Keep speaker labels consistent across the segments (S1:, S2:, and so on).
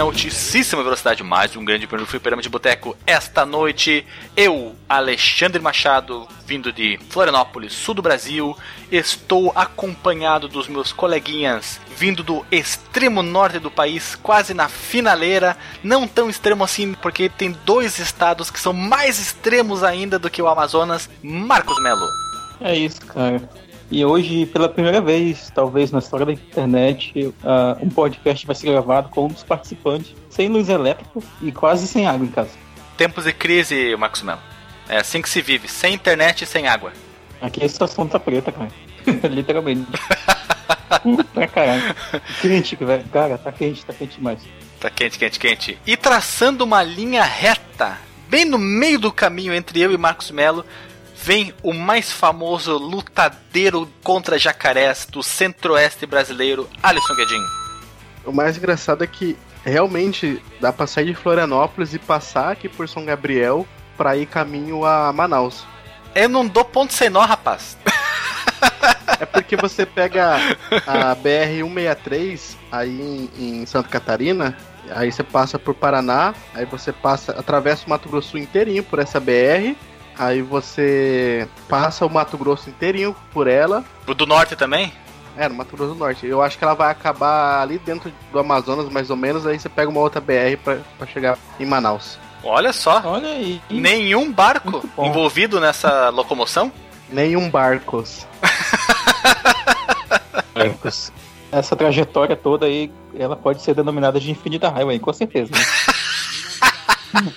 S1: a altíssima velocidade mais um grande prêmio do Fliperama de Boteco. Esta noite, eu, Alexandre Machado, vindo de Florianópolis, sul do Brasil, estou acompanhado dos meus coleguinhas, vindo do extremo norte do país, quase na finaleira, não tão extremo assim, porque tem dois estados que são mais extremos ainda do que o Amazonas, Marcos Melo.
S2: É isso, cara. E hoje, pela primeira vez, talvez na história da internet, uh, um podcast vai ser gravado com um dos participantes sem luz elétrica e quase sem água em casa.
S1: Tempos de crise, Marcos Melo. É assim que se vive, sem internet e sem água.
S2: Aqui a situação tá preta, cara. Literalmente. pra caralho. Quente, velho. Cara, tá quente, tá quente demais.
S1: Tá quente, quente, quente. E traçando uma linha reta, bem no meio do caminho entre eu e Marcos Melo, vem o mais famoso lutadeiro contra jacarés do centro-oeste brasileiro, Alisson Guedin.
S3: O mais engraçado é que realmente dá pra sair de Florianópolis e passar aqui por São Gabriel pra ir caminho a Manaus.
S1: Eu não dou ponto sem nó, rapaz.
S3: É porque você pega a BR-163 aí em, em Santa Catarina, aí você passa por Paraná, aí você passa, atravessa o Mato Grosso inteirinho por essa BR, Aí você passa o Mato Grosso inteirinho por ela.
S1: O do norte também?
S3: É, no Mato Grosso do Norte. Eu acho que ela vai acabar ali dentro do Amazonas, mais ou menos. Aí você pega uma outra BR pra, pra chegar em Manaus.
S1: Olha só.
S2: Olha aí.
S1: Nenhum barco envolvido nessa locomoção?
S3: Nenhum barcos.
S2: barcos. Essa trajetória toda aí, ela pode ser denominada de Infinita Highway, com certeza. Né?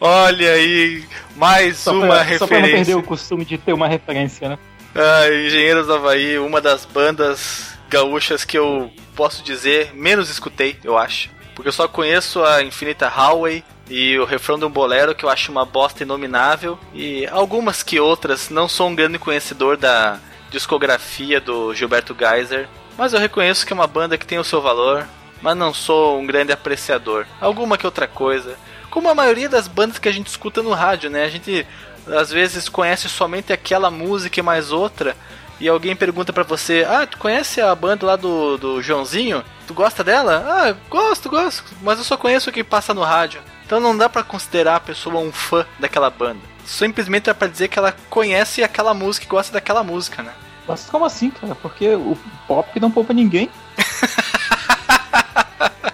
S1: Olha aí, mais
S2: só
S1: uma
S2: pra,
S1: referência.
S2: Só pra não perder o costume de ter uma referência, né?
S1: Ah, Engenheiros do Havaí, uma das bandas gaúchas que eu posso dizer menos escutei, eu acho. Porque eu só conheço a Infinita Highway e o refrão de um bolero que eu acho uma bosta inominável. E algumas que outras, não sou um grande conhecedor da discografia do Gilberto Geiser. Mas eu reconheço que é uma banda que tem o seu valor, mas não sou um grande apreciador. Alguma que outra coisa como a maioria das bandas que a gente escuta no rádio, né? A gente às vezes conhece somente aquela música e mais outra. E alguém pergunta para você: Ah, tu conhece a banda lá do, do Joãozinho? Tu gosta dela? Ah, gosto, gosto, mas eu só conheço o que passa no rádio. Então não dá para considerar a pessoa um fã daquela banda. Simplesmente é pra dizer que ela conhece aquela música e gosta daquela música, né?
S2: Mas como assim, cara? Porque o pop não poupa ninguém.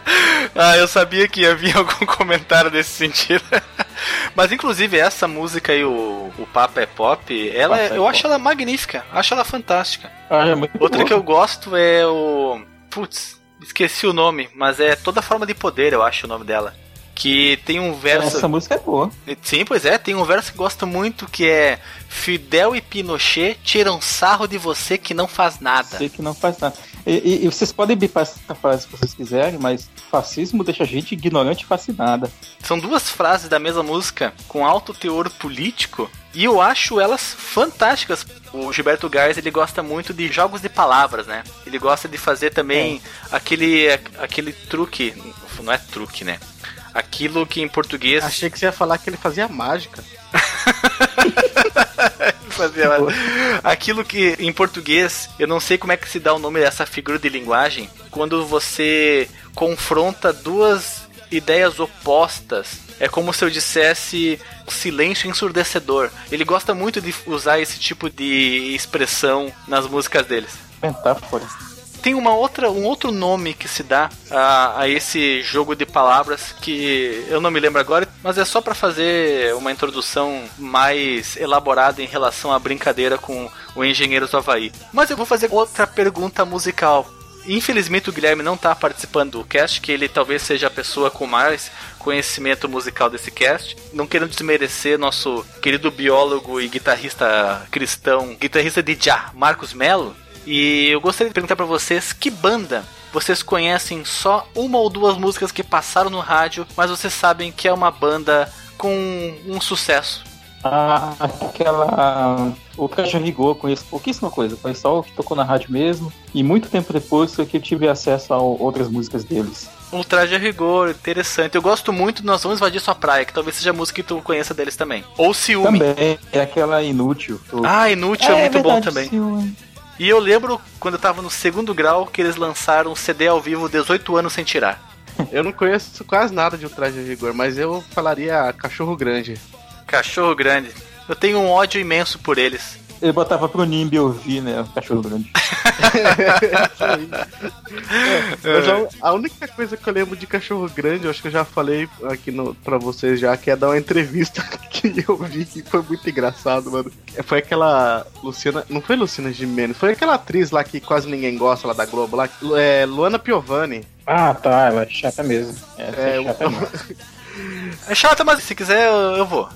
S1: Ah, eu sabia que ia vir algum comentário desse sentido. Mas inclusive essa música aí, o, o Papa é Pop, ela é, eu acho ela magnífica, acho ela fantástica.
S2: Ah, é
S1: Outra boa. que eu gosto é o. Putz, esqueci o nome, mas é toda forma de poder, eu acho o nome dela. Que tem um verso.
S2: Essa música é boa.
S1: Sim, pois é, tem um verso que gosto muito que é Fidel e Pinochet tiram sarro de você que não faz nada.
S2: Você que não faz nada. E, e, e vocês podem bipar essa frase se vocês quiserem, mas fascismo deixa a gente ignorante e fascinada.
S1: São duas frases da mesma música com alto teor político e eu acho elas fantásticas. O Gilberto Gars ele gosta muito de jogos de palavras, né? Ele gosta de fazer também é. aquele aquele truque, não é truque, né? Aquilo que em português.
S3: Achei que você ia falar que ele fazia mágica.
S1: Aquilo que em português, eu não sei como é que se dá o nome dessa figura de linguagem, quando você confronta duas ideias opostas. É como se eu dissesse silêncio ensurdecedor. Ele gosta muito de usar esse tipo de expressão nas músicas deles.
S2: Metáforas
S1: tem uma outra, um outro nome que se dá a, a esse jogo de palavras que eu não me lembro agora, mas é só para fazer uma introdução mais elaborada em relação à brincadeira com o Engenheiros do Havaí. Mas eu vou fazer outra pergunta musical. Infelizmente o Guilherme não está participando do cast, que ele talvez seja a pessoa com mais conhecimento musical desse cast. Não querendo desmerecer nosso querido biólogo e guitarrista cristão, guitarrista de já, Marcos Mello, e eu gostaria de perguntar para vocês que banda vocês conhecem só uma ou duas músicas que passaram no rádio, mas vocês sabem que é uma banda com um sucesso.
S2: Ah, aquela. O Caixa Rigor, conheço pouquíssima coisa. Conheço só o que tocou na rádio mesmo. E muito tempo depois foi que eu tive acesso a outras músicas deles.
S1: Um traje a rigor, interessante. Eu gosto muito Nós Vamos Invadir Sua Praia, que talvez seja a música que tu conheça deles também. Ou Ciúme.
S2: Também, é aquela Inútil.
S1: Ah, Inútil é, é muito verdade, bom também.
S2: Ciúme.
S1: E eu lembro quando eu tava no segundo grau que eles lançaram um CD ao vivo 18 anos sem tirar.
S3: Eu não conheço quase nada de Ultraje de Rigor, mas eu falaria Cachorro Grande.
S1: Cachorro Grande. Eu tenho um ódio imenso por eles.
S2: Ele botava pro Nimbi ouvir, né? O cachorro grande.
S3: é, já, a única coisa que eu lembro de cachorro grande, eu acho que eu já falei aqui no, pra vocês já, que é dar uma entrevista que eu vi que foi muito engraçado, mano. Foi aquela Luciana. Não foi Luciana Gimenez, foi aquela atriz lá que quase ninguém gosta lá da Globo, lá, é, Luana Piovani.
S2: Ah, tá, ela é chata mesmo. Essa é, é chata mesmo.
S1: É chata, mas se quiser eu, eu vou.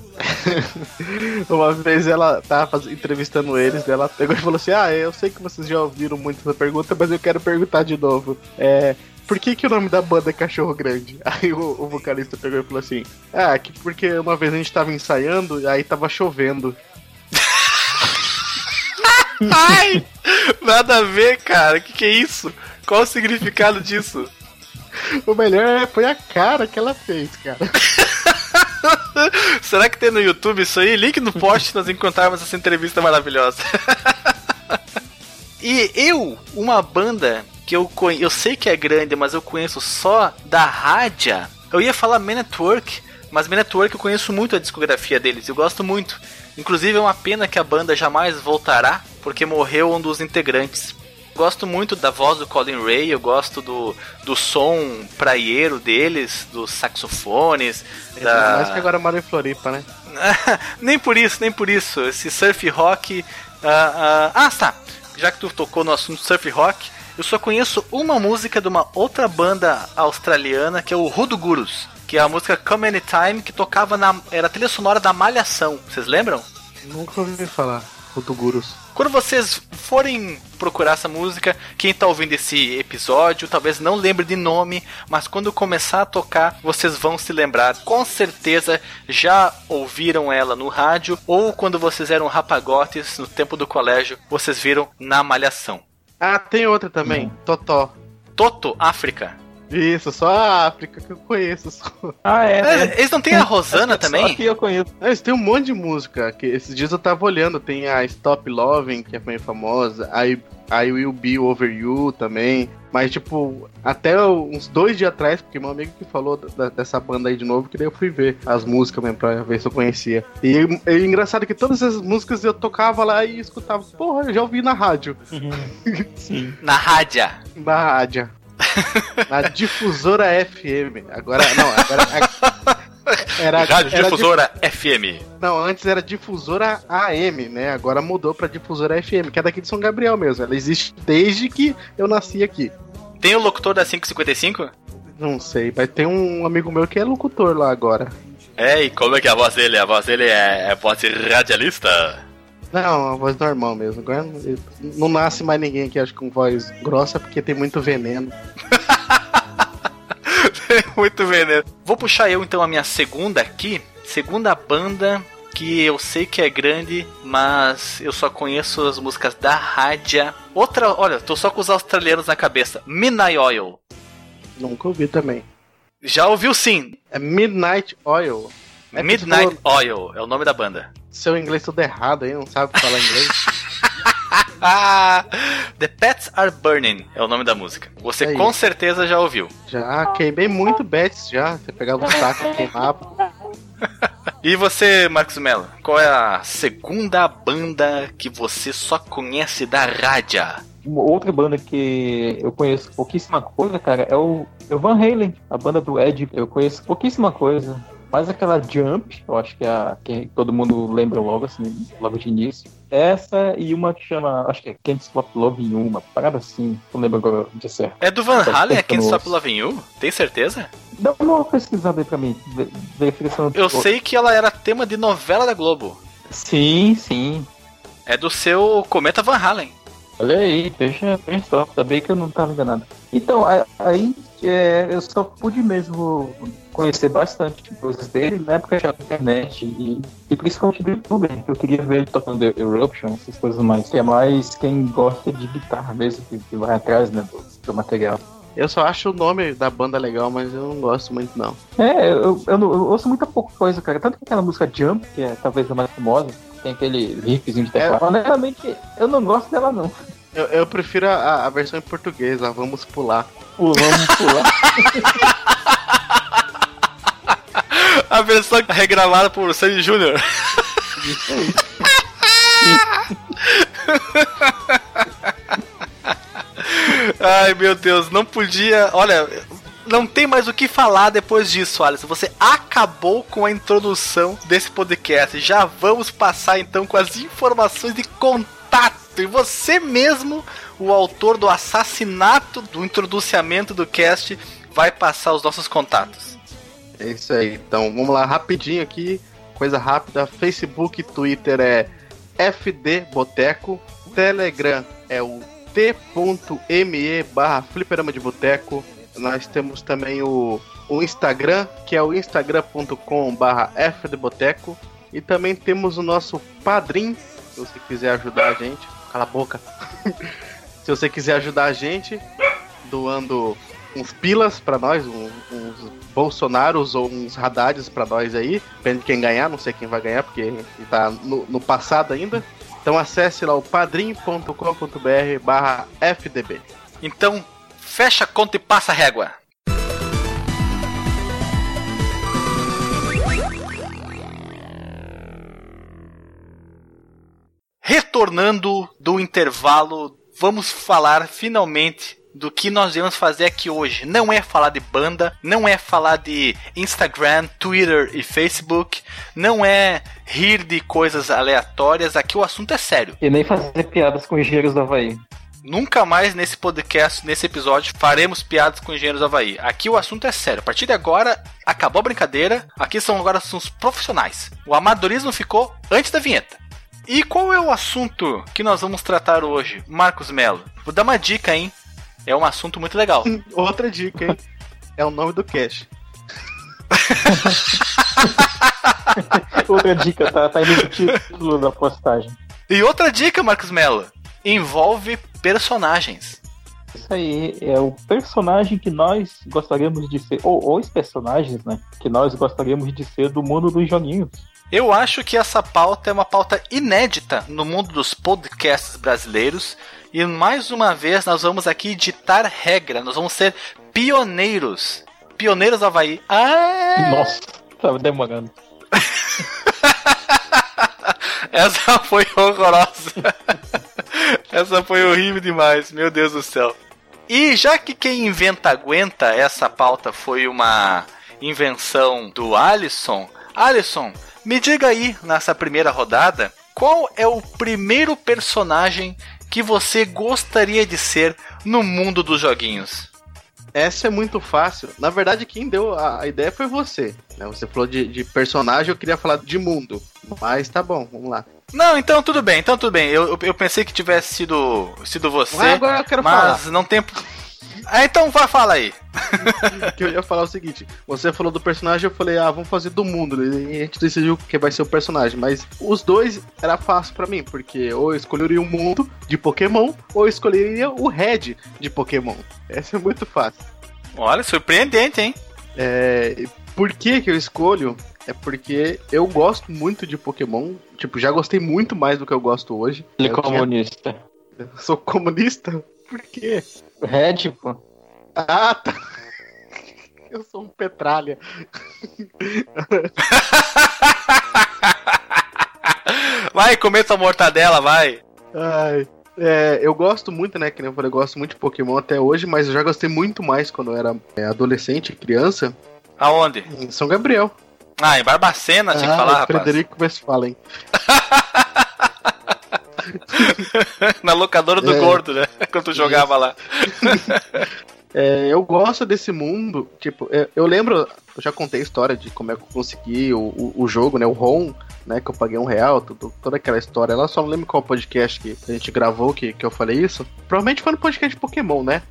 S3: Uma vez ela tava entrevistando eles, ela pegou e falou assim: Ah, eu sei que vocês já ouviram muito essa pergunta, mas eu quero perguntar de novo. É. Por que, que o nome da banda é Cachorro Grande? Aí o, o vocalista pegou e falou assim: Ah, que porque uma vez a gente tava ensaiando e aí tava chovendo.
S1: Ai! Nada a ver, cara. Que que é isso? Qual o significado disso?
S3: O melhor é, foi a cara que ela fez, cara.
S1: Será que tem no YouTube isso aí? Link no post nós encontrarmos essa entrevista maravilhosa. e eu, uma banda que eu conheço, eu sei que é grande, mas eu conheço só da rádio. Eu ia falar Man Network, mas Man Network eu conheço muito a discografia deles, eu gosto muito. Inclusive é uma pena que a banda jamais voltará, porque morreu um dos integrantes. Gosto muito da voz do Colin Ray, eu gosto do, do som praieiro deles, dos saxofones.
S3: da... Mais que agora mora em Floripa, né?
S1: nem por isso, nem por isso. Esse surf rock. Uh, uh... Ah, tá. Já que tu tocou no assunto surf rock, eu só conheço uma música de uma outra banda australiana que é o Rudo Gurus, que é a música Come Anytime que tocava na. Era a trilha sonora da Malhação. Vocês lembram?
S3: Nunca ouvi falar. Rudo Gurus.
S1: Quando vocês forem procurar essa música, quem está ouvindo esse episódio talvez não lembre de nome, mas quando começar a tocar, vocês vão se lembrar. Com certeza já ouviram ela no rádio ou quando vocês eram rapagotes no tempo do colégio, vocês viram na malhação.
S3: Ah, tem outra também, hum. Totó.
S1: Toto, África.
S3: Isso, só a África que eu conheço. Só.
S1: Ah, é. é eles não tem a Rosana também?
S3: Só que eu conheço. É, eles têm um monte de música. Que esses dias eu tava olhando. Tem a Stop Loving, que é bem famosa. I, I Will Be Over You também. Mas, tipo, até uns dois dias atrás, porque meu amigo que falou da, dessa banda aí de novo, que daí eu fui ver as músicas mesmo pra ver se eu conhecia. E é engraçado que todas essas músicas eu tocava lá e escutava. Porra, eu já ouvi na rádio. Uhum.
S1: Sim. na rádio.
S3: Na rádio. Na difusora FM. Agora, não, agora.
S1: Era, Rádio era Difusora dif... FM.
S3: Não, antes era Difusora AM, né? Agora mudou pra Difusora FM, que é daqui de São Gabriel mesmo. Ela existe desde que eu nasci aqui.
S1: Tem o locutor da 555?
S3: Não sei, mas tem um amigo meu que é locutor lá agora.
S1: É, e como é que é a voz dele? A voz dele é, é voz radialista?
S3: Não, a voz normal mesmo. Agora não nasce mais ninguém que acha com voz grossa porque tem muito veneno.
S1: tem muito veneno. Vou puxar eu então a minha segunda aqui. Segunda banda que eu sei que é grande, mas eu só conheço as músicas da rádio. Outra, olha, tô só com os australianos na cabeça. Midnight Oil.
S3: Nunca ouvi também.
S1: Já ouviu sim.
S3: É Midnight Oil.
S1: É Midnight falou... Oil é o nome da banda.
S3: Seu inglês tudo errado aí, não sabe falar inglês.
S1: The Pets Are Burning é o nome da música. Você é com certeza já ouviu.
S3: Já, queimei muito Bets já. Você pegava um saco e queimava.
S1: e você, Marcos Mello, qual é a segunda banda que você só conhece da rádio?
S2: Uma outra banda que eu conheço pouquíssima coisa, cara, é o, é o Van Halen, a banda do Ed. Eu conheço pouquíssima coisa mais aquela Jump, eu acho que é a que todo mundo lembra logo, assim, logo de início. Essa e uma que chama, acho que é Can't Stop Loving You, uma parada assim, não lembro agora de certo.
S1: É do Van Halen, é Can't Stop Loving You? Tem certeza?
S2: Dá uma pesquisada aí pra mim, verificação.
S1: Eu sei que ela era tema de novela da Globo.
S2: Sim, sim.
S1: É do seu Cometa Van Halen.
S2: Olha aí, deixa, deixa só, bem que eu não tava enganado. Então, aí é, eu só pude mesmo conhecer bastante coisas dele na época já da internet e, e principalmente do YouTube. Eu queria ver ele tocando Eruption, essas coisas mais. Que é mais quem gosta de guitarra mesmo, que, que vai atrás né, do, do material.
S3: Eu só acho o nome da banda legal, mas eu não gosto muito, não.
S2: É, eu, eu, eu ouço muita pouca coisa, cara. Tanto que aquela música Jump, que é talvez a mais famosa, tem aquele riffzinho de teclado. É. Honestamente, eu não gosto dela, não.
S3: Eu, eu prefiro a, a versão em português, ó, vamos pular.
S2: Vamos pular.
S1: A versão regravada por Sandy Jr.
S2: Isso aí.
S1: Ai, meu Deus, não podia. Olha, não tem mais o que falar depois disso, Alisson. Você acabou com a introdução desse podcast. Já vamos passar então com as informações de contato. E você mesmo, o autor do assassinato do introduciamento do cast, vai passar os nossos contatos.
S3: É isso aí. Então, vamos lá, rapidinho aqui. Coisa rápida. Facebook Twitter é FD Boteco. Telegram é o t.me barra fliperama de boteco. Nós temos também o, o Instagram, que é o instagram.com barra fdboteco. E também temos o nosso Padrim, se você quiser ajudar a gente. Cala a boca. se você quiser ajudar a gente, doando uns pilas pra nós, uns Bolsonaros ou uns Haddades pra nós aí. Depende de quem ganhar, não sei quem vai ganhar, porque ele tá no, no passado ainda. Então acesse lá o padrim.com.br barra FDB.
S1: Então, fecha a conta e passa a régua. Retornando do intervalo, vamos falar finalmente do que nós vamos fazer aqui hoje. Não é falar de banda, não é falar de Instagram, Twitter e Facebook, não é rir de coisas aleatórias. Aqui o assunto é sério.
S2: E nem fazer piadas com engenheiros do Havaí.
S1: Nunca mais nesse podcast, nesse episódio, faremos piadas com engenheiros do Havaí. Aqui o assunto é sério. A partir de agora, acabou a brincadeira. Aqui são agora são os profissionais. O amadorismo ficou antes da vinheta. E qual é o assunto que nós vamos tratar hoje, Marcos Melo? Vou dar uma dica, hein? É um assunto muito legal.
S3: Outra dica, hein? É o nome do cash.
S2: Outra dica, tá, tá aí no título da postagem.
S1: E outra dica, Marcos Melo, envolve personagens.
S2: Isso aí é o personagem que nós gostaríamos de ser, ou os personagens, né? Que nós gostaríamos de ser do mundo dos joguinhos.
S1: Eu acho que essa pauta é uma pauta inédita no mundo dos podcasts brasileiros. E mais uma vez nós vamos aqui ditar regra, nós vamos ser pioneiros. Pioneiros do Havaí. Ah!
S2: Nossa, tava demorando.
S1: Essa foi horrorosa. Essa foi horrível demais, meu Deus do céu. E já que quem inventa aguenta, essa pauta foi uma invenção do Alisson. Alisson, me diga aí, nessa primeira rodada, qual é o primeiro personagem que você gostaria de ser no mundo dos joguinhos?
S3: Essa é muito fácil. Na verdade, quem deu a, ideia foi você. né? Você falou de, de personagem, eu queria falar de mundo. Mas tá bom, vamos lá.
S1: Não, então tudo bem, então tudo bem. Eu, eu- eu pensei que tivesse sido, sido você,
S3: Ah, agora eu quero
S1: mas não tem. Ah, então vai, fala aí.
S3: que eu ia falar o seguinte: você falou do personagem, eu falei, ah, vamos fazer do mundo. E a gente decidiu que vai ser o personagem. Mas os dois era fácil pra mim, porque ou eu escolheria o mundo de Pokémon, ou eu escolheria o Red de Pokémon. Essa é muito fácil.
S1: Olha, surpreendente, hein?
S3: É, por que, que eu escolho? É porque eu gosto muito de Pokémon. Tipo, já gostei muito mais do que eu gosto hoje.
S2: Ele é
S3: eu, tinha-
S2: comunista.
S3: eu sou comunista? Por quê?
S2: Red, pô.
S3: Ah, tá. Eu sou um petralha.
S1: Vai comer tua mortadela, vai.
S3: Ai. É, eu gosto muito, né? Que nem eu falei, eu gosto muito de Pokémon até hoje, mas eu já gostei muito mais quando eu era é, adolescente e criança
S1: Aonde?
S3: em São Gabriel.
S1: Ah, em Barbacena, tinha que
S3: Ah,
S1: falar,
S3: o
S1: rapaz.
S3: Frederico Westphalen.
S1: Na locadora do
S3: É.
S1: gordo, né? Quando tu jogava lá.
S3: É, eu gosto desse mundo, tipo, é, eu lembro, eu já contei a história de como é que eu consegui o, o, o jogo, né, o ROM, né, que eu paguei um real, tudo- toda aquela história lá, só não lembro qual podcast que a gente gravou que, que eu falei isso. Provavelmente foi no podcast de Pokémon, né?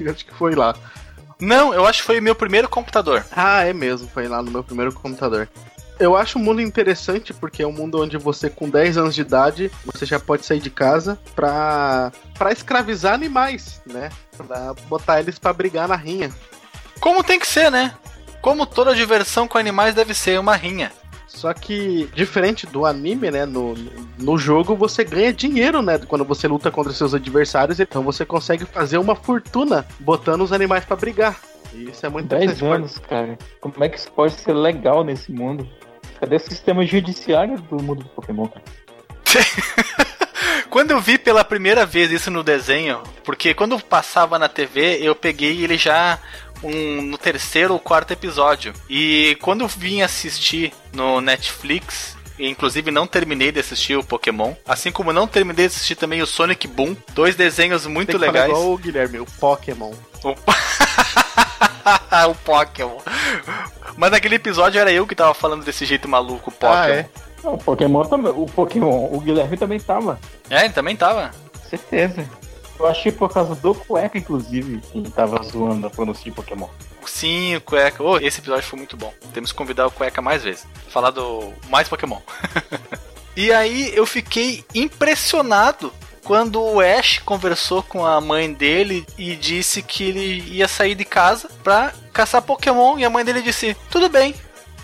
S3: Eu Acho que foi lá.
S1: Não, eu acho que foi meu primeiro computador.
S3: Ah, é mesmo, foi lá no meu primeiro computador. Eu acho o mundo interessante porque é um mundo onde você, com 10 anos de idade, você já pode sair de casa pra, pra escravizar animais, né? Pra botar eles pra brigar na rinha.
S1: Como tem que ser, né? Como toda diversão com animais deve ser uma rinha.
S3: Só que, diferente do anime, né? No, no jogo você ganha dinheiro, né? Quando você luta contra seus adversários, então você consegue fazer uma fortuna botando os animais para brigar. E isso é muito
S2: 10 anos, cara. Como é que isso pode ser legal nesse mundo? Cadê o sistema judiciário do mundo do Pokémon?
S1: quando eu vi pela primeira vez isso no desenho, porque quando passava na TV, eu peguei ele já um, no terceiro ou quarto episódio. E quando eu vim assistir no Netflix, inclusive não terminei de assistir o Pokémon, assim como não terminei de assistir também o Sonic Boom, dois desenhos muito
S3: Tem que
S1: legais.
S3: Falar igual o Guilherme, o Pokémon.
S1: O, o Pokémon. Mas naquele episódio era eu que tava falando desse jeito maluco, o Pokémon. Ah, é?
S2: o Pokémon também. O Pokémon, o Guilherme também tava.
S1: É, ele também tava.
S2: Certeza. Eu achei por causa do cueca, inclusive, que tava zoando a pronúncia de Pokémon.
S1: Sim, o cueca. Oh, esse episódio foi muito bom. Temos que convidar o cueca mais vezes. Falar do mais Pokémon. e aí eu fiquei impressionado quando o Ash conversou com a mãe dele e disse que ele ia sair de casa pra caçar Pokémon. E a mãe dele disse: Tudo bem.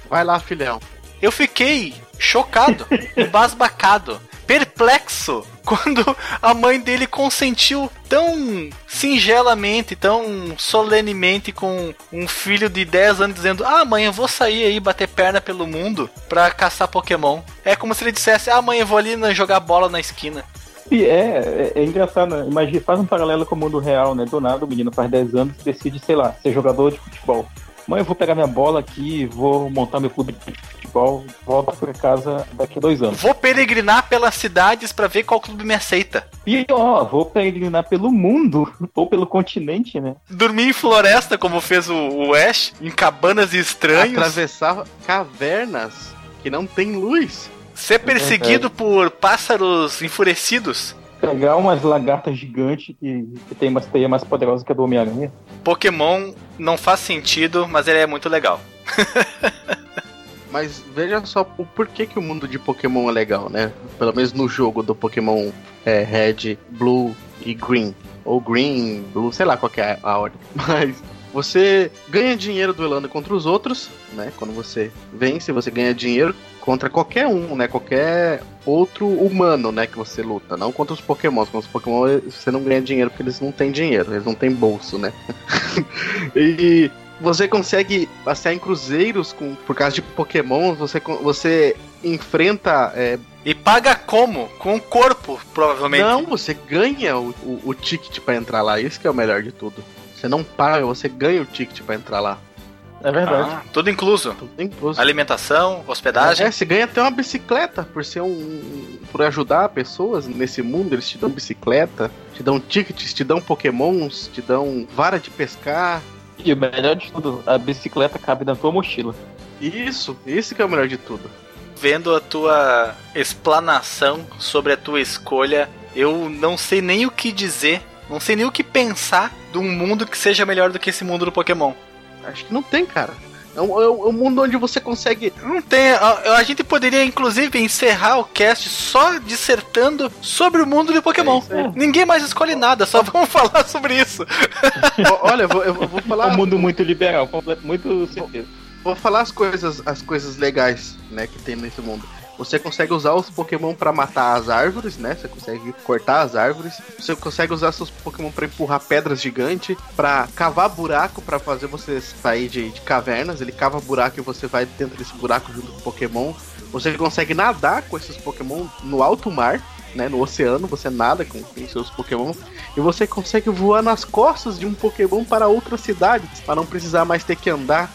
S3: Vai lá, filhão.
S1: Eu fiquei chocado, embasbacado, perplexo quando a mãe dele consentiu tão singelamente, tão solenemente com um filho de 10 anos dizendo: Ah, mãe, eu vou sair aí bater perna pelo mundo pra caçar Pokémon. É como se ele dissesse: Ah, mãe, eu vou ali jogar bola na esquina.
S2: E é, é, é engraçado, né? Imagina, faz um paralelo com o mundo real, né? Do nada o menino faz 10 anos e decide, sei lá, ser jogador de futebol. Mãe, eu vou pegar minha bola aqui, vou montar meu clube de futebol, volto pra casa daqui a dois anos.
S1: Vou peregrinar pelas cidades para ver qual clube me aceita.
S2: Pior, vou peregrinar pelo mundo, ou pelo continente, né?
S1: Dormir em floresta, como fez o, o Ash, em cabanas estranhas.
S3: Atravessar cavernas que não tem luz.
S1: Ser perseguido é, é. por pássaros enfurecidos.
S2: Pegar umas lagartas gigantes que, que tem uma teia mais poderosa que a do Homem-Aranha.
S1: Pokémon não faz sentido, mas ele é muito legal.
S3: Mas veja só o porquê que o mundo de Pokémon é legal, né? Pelo menos no jogo do Pokémon é, Red, Blue e Green. Ou Green, Blue, sei lá qual é a ordem. Mas você ganha dinheiro duelando contra os outros, né? Quando você vence, você ganha dinheiro contra qualquer um, né? Qualquer outro humano, né? Que você luta. Não contra os Pokémon. Contra os Pokémon você não ganha dinheiro porque eles não têm dinheiro, eles não têm bolso, né? e você consegue passear em cruzeiros com, por causa de Pokémon, você, você enfrenta. É...
S1: E paga como? Com o corpo, provavelmente.
S3: Não, você ganha o, o, o ticket para entrar lá. Isso que é o melhor de tudo. Você não paga, você ganha o ticket para entrar lá.
S1: É verdade. Ah, tudo incluso. Tudo incluso. Alimentação, hospedagem.
S3: É, você ganha até uma bicicleta por ser um. por ajudar pessoas nesse mundo. Eles te dão bicicleta, te dão tickets, te dão pokémons, te dão vara de pescar.
S2: E o melhor de tudo, a bicicleta cabe na tua mochila.
S3: Isso, isso que é o melhor de tudo.
S1: Vendo a tua explanação sobre a tua escolha, eu não sei nem o que dizer, não sei nem o que pensar de um mundo que seja melhor do que esse mundo do Pokémon.
S3: Acho que não tem, cara. É um, é um, é mundo onde você consegue.
S1: Não tem. A, a, gente poderia, inclusive, encerrar o cast só dissertando sobre o mundo de Pokémon. É Ninguém mais escolhe nada, só vamos falar sobre isso.
S3: Olha, eu vou, eu vou falar.
S2: Um mundo muito liberal, muito
S3: certeza. Vou falar as coisas, as coisas legais, né, que tem nesse mundo. Você consegue usar os Pokémon para matar as árvores, né? Você consegue cortar as árvores. Você consegue usar seus Pokémon para empurrar pedras gigantes, para cavar buraco para fazer você sair de, de, cavernas. Ele cava buraco e você vai dentro desse buraco junto com o Pokémon. Você consegue nadar com esses Pokémon no alto mar, né? No oceano, você nada com, com seus Pokémon. E você consegue voar nas costas de um Pokémon para outra cidade, para não precisar mais ter que andar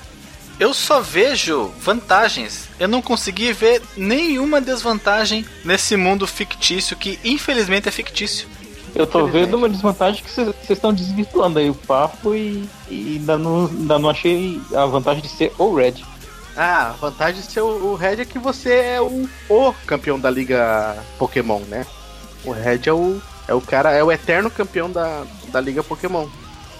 S1: eu só vejo vantagens. Eu não consegui ver nenhuma desvantagem nesse mundo fictício que infelizmente é fictício.
S2: Eu tô vendo uma desvantagem que vocês estão desvirtuando aí o papo e, e ainda, não, ainda não achei a vantagem de ser o Red.
S3: Ah, a vantagem de ser o, o Red é que você é o, o campeão da liga Pokémon, né? O Red é o, é o cara, é o eterno campeão da, da liga Pokémon.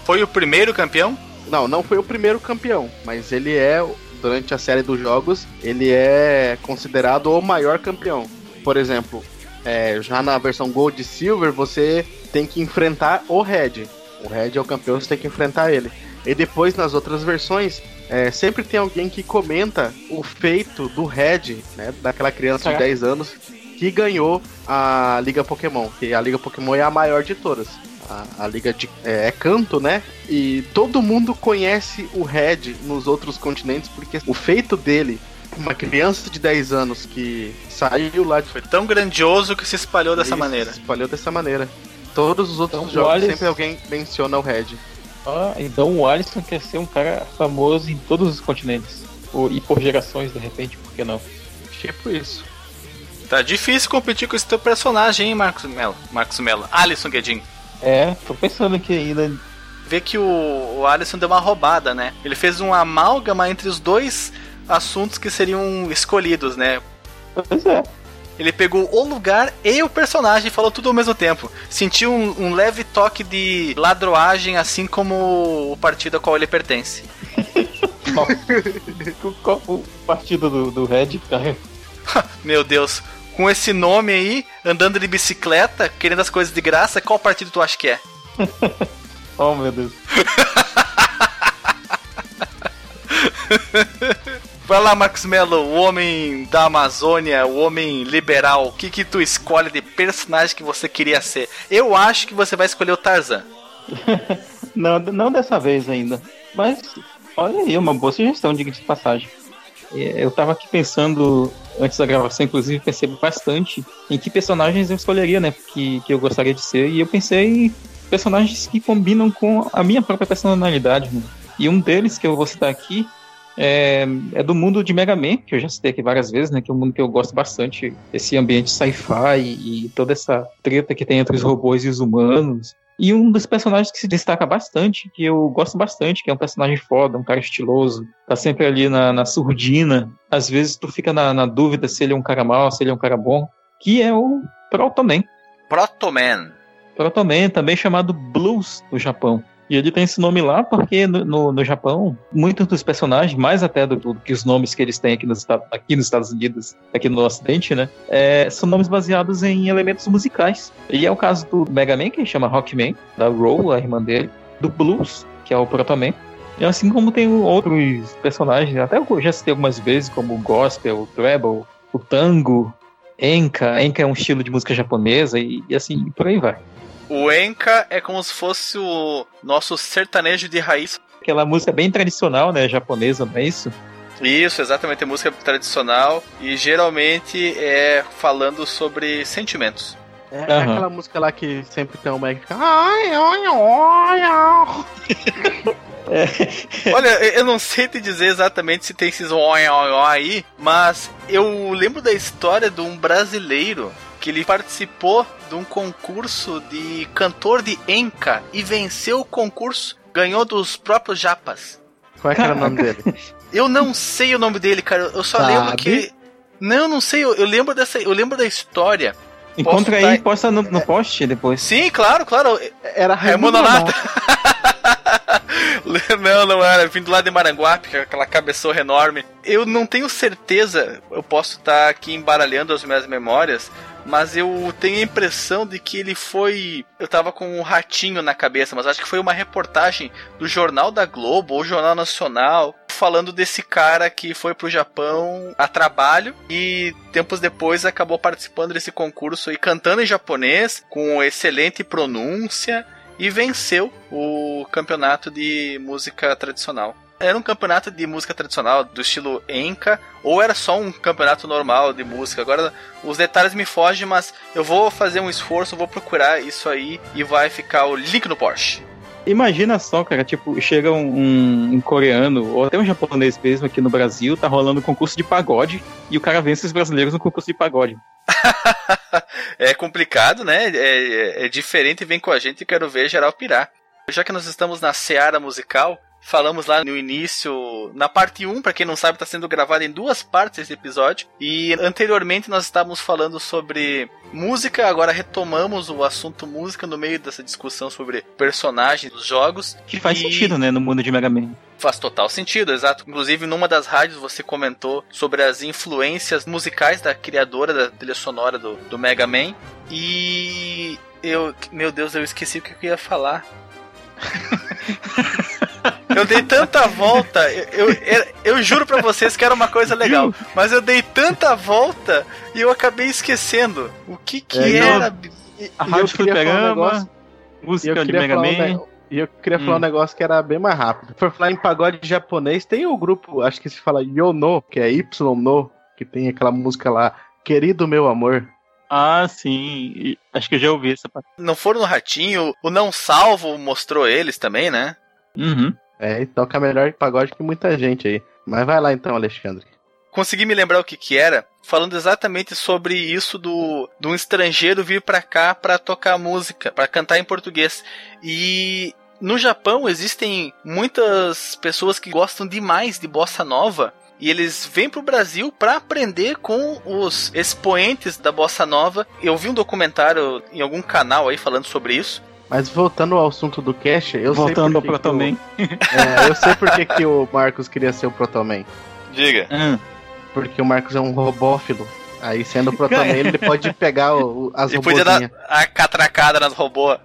S1: Foi o primeiro campeão?
S3: Não, não foi o primeiro campeão, mas ele é, durante a série dos jogos, ele é considerado o maior campeão. Por exemplo, é, já na versão Gold e Silver, você tem que enfrentar o Red. O Red é o campeão, você tem que enfrentar ele. E depois, nas outras versões, é, sempre tem alguém que comenta o feito do Red, né? Daquela criança de 10 anos que ganhou a Liga Pokémon. Que a Liga Pokémon é a maior de todas. A, a liga de, é, é, canto, né? E todo mundo conhece o Red nos outros continentes porque o feito dele uma criança de 10 anos que saiu lá de...
S1: Foi tão grandioso que se espalhou dessa
S3: Isso,
S1: maneira.
S3: Se espalhou dessa maneira. Todos os outros então, jogos Alice... sempre alguém menciona o Red.
S2: Ah, então o Alisson quer ser um cara famoso em todos os continentes. e por gerações, de repente, por que não?
S3: Tipo isso.
S1: Tá difícil competir com esse teu personagem, hein, Marcos Melo? Marcos Melo. Alisson Guedin.
S2: É, tô pensando aqui ainda.
S1: Vê que o, o Alisson deu uma roubada, né? Ele fez um amálgama entre os dois assuntos que seriam escolhidos, né?
S2: Pois é.
S1: Ele pegou o lugar e o personagem e falou tudo ao mesmo tempo. Sentiu um, um leve toque de ladroagem, assim como o partido a qual ele pertence.
S2: qual o partido do, do Red, cara?
S1: Meu Deus, com esse nome aí, andando de bicicleta, querendo as coisas de graça, qual partido tu acha que é?
S2: oh, meu Deus.
S1: Vai lá, Marcos Mello, o homem da Amazônia, o homem liberal. O que que tu escolhe de personagem que você queria ser? Eu acho que você vai escolher o Tarzan.
S2: não, não dessa vez ainda. Mas olha aí, uma boa sugestão, diga de passagem. É, eu tava aqui pensando, antes da gravação, inclusive, pensei bastante em que personagens eu escolheria, né? Que, que eu gostaria de ser. E eu pensei em personagens que combinam com a minha própria personalidade. Né? E um deles que eu vou citar aqui é, é, do mundo de Mega Man, que eu já citei aqui várias vezes, né? Que é um mundo que eu gosto bastante. Esse ambiente sci-fi e toda essa treta que tem entre os robôs e os humanos. E um dos personagens que se destaca bastante, que eu gosto bastante, que é um personagem foda, um cara estiloso, tá sempre ali na, na surdina. Às vezes tu fica na, na dúvida se ele é um cara mau, se ele é um cara bom, que é o Protoman.
S1: Protoman.
S2: Protoman, também chamado Blues no Japão. E ele tem esse nome lá porque no, no, no Japão, muitos dos personagens, mais até do, do, que os nomes que eles têm aqui nos, aqui nos Estados Unidos, aqui no Ocidente, né? É, são nomes baseados em elementos musicais. E é o caso do Mega Man, que chama Rockman, da Roll, a irmã dele, do Blues, que é o Protoman. E assim como tem outros personagens, até eu já citei algumas vezes, como o Gospel, o Treble, o Tango, Enka. Enka é um estilo de música japonesa e, e assim, por aí vai.
S1: O Enka é como se fosse o nosso sertanejo de raiz.
S2: Aquela música bem tradicional, né, japonesa, não é isso?
S1: Isso, exatamente, é música tradicional e geralmente é falando sobre sentimentos.
S3: É, uhum. é aquela música lá que sempre tem um Mac que fica. Ai, ai, ai, ai.
S1: É. Olha, eu não sei te dizer exatamente se tem esses oi, oi, oi aí, mas eu lembro da história de um brasileiro que ele participou de um concurso de cantor de Enca e venceu o concurso, ganhou dos próprios japas.
S3: Qual é que era o nome dele?
S1: Eu não sei o nome dele, cara. Eu só Sabe? lembro que. Não, não sei. Eu, eu, lembro dessa. Eu lembro da história.
S2: Encontra aí e posta no, no post depois.
S1: Sim, claro, claro.
S3: Era Raimundo Nonato.
S1: não, não era. Vindo lá de Maranguape, com aquela cabeçorra enorme. Eu não tenho certeza. Eu posso estar aqui embaralhando as minhas memórias mas eu tenho a impressão de que ele foi. Eu tava com um ratinho na cabeça, mas acho que foi uma reportagem do Jornal da Globo ou Jornal Nacional falando desse cara que foi pro Japão a trabalho e tempos depois acabou participando desse concurso e cantando em japonês com excelente pronúncia e venceu o campeonato de música tradicional era um campeonato de música tradicional do estilo Enka ou era só um campeonato normal de música. Agora os detalhes me fogem, mas eu vou fazer um esforço, vou procurar isso aí e vai ficar o link no Porsche.
S2: Imagina só, cara, tipo, chega um, um, um, coreano ou até um japonês mesmo aqui no Brasil, tá rolando um concurso de pagode e o cara vence os brasileiros no concurso de pagode.
S1: é complicado, né? É, é, é diferente, vem com a gente e quero ver geral pirar. Já que nós estamos na seara musical, falamos lá no início, na parte 1, para quem não sabe, está sendo gravado em duas partes esse episódio. E anteriormente nós estávamos falando sobre música, agora retomamos o assunto música no meio dessa discussão sobre personagens dos jogos.
S2: Que faz e... sentido, né, no mundo de Mega Man.
S1: Faz total sentido, exato. Inclusive, numa das rádios você comentou sobre as influências musicais da criadora da trilha sonora do, do Mega Man. E eu, meu Deus, eu esqueci o que eu ia falar. Eu dei tanta volta, eu, eu, eu juro pra vocês que era uma coisa legal, mas eu dei tanta volta e eu acabei esquecendo o que que
S3: É, não,
S1: era.
S2: A
S3: E eu
S2: Rádio
S3: queria falar um negócio- E
S2: música
S3: eu
S2: de Mega
S3: falar um
S2: Man.
S3: ne- E eu queria falar
S2: Hum.
S3: um negócio que era bem mais rápido. Por falar em pagode japonês, tem o grupo, acho que se fala Yono, que é Y No, que tem aquela música lá, Querido Meu Amor.
S2: Ah, sim. Acho que eu já ouvi essa parte.
S1: Não foram no Ratinho, o Não Salvo mostrou eles também, né?
S2: Uhum.
S3: É, e toca melhor pagode que muita gente aí. Mas vai lá então, Alexandre.
S1: Consegui me lembrar o que que era, falando exatamente sobre isso do, do um estrangeiro vir pra cá pra tocar música, pra cantar em português. E no Japão existem muitas pessoas que gostam demais de bossa nova e eles vêm pro Brasil pra aprender com os expoentes da bossa nova. Eu vi um documentário em algum canal aí falando sobre isso.
S3: Mas voltando ao assunto do Cash, eu
S2: Voltando ao
S3: sei por que que
S2: Protoman.
S3: o- É, eu sei por que o Marcos queria ser o Protoman.
S1: Diga.
S2: Ah,
S3: Porque o Marcos é um robófilo. Aí, sendo o Protoman, ele pode pegar o- o- as
S1: E podia dar a catracada nas robôs.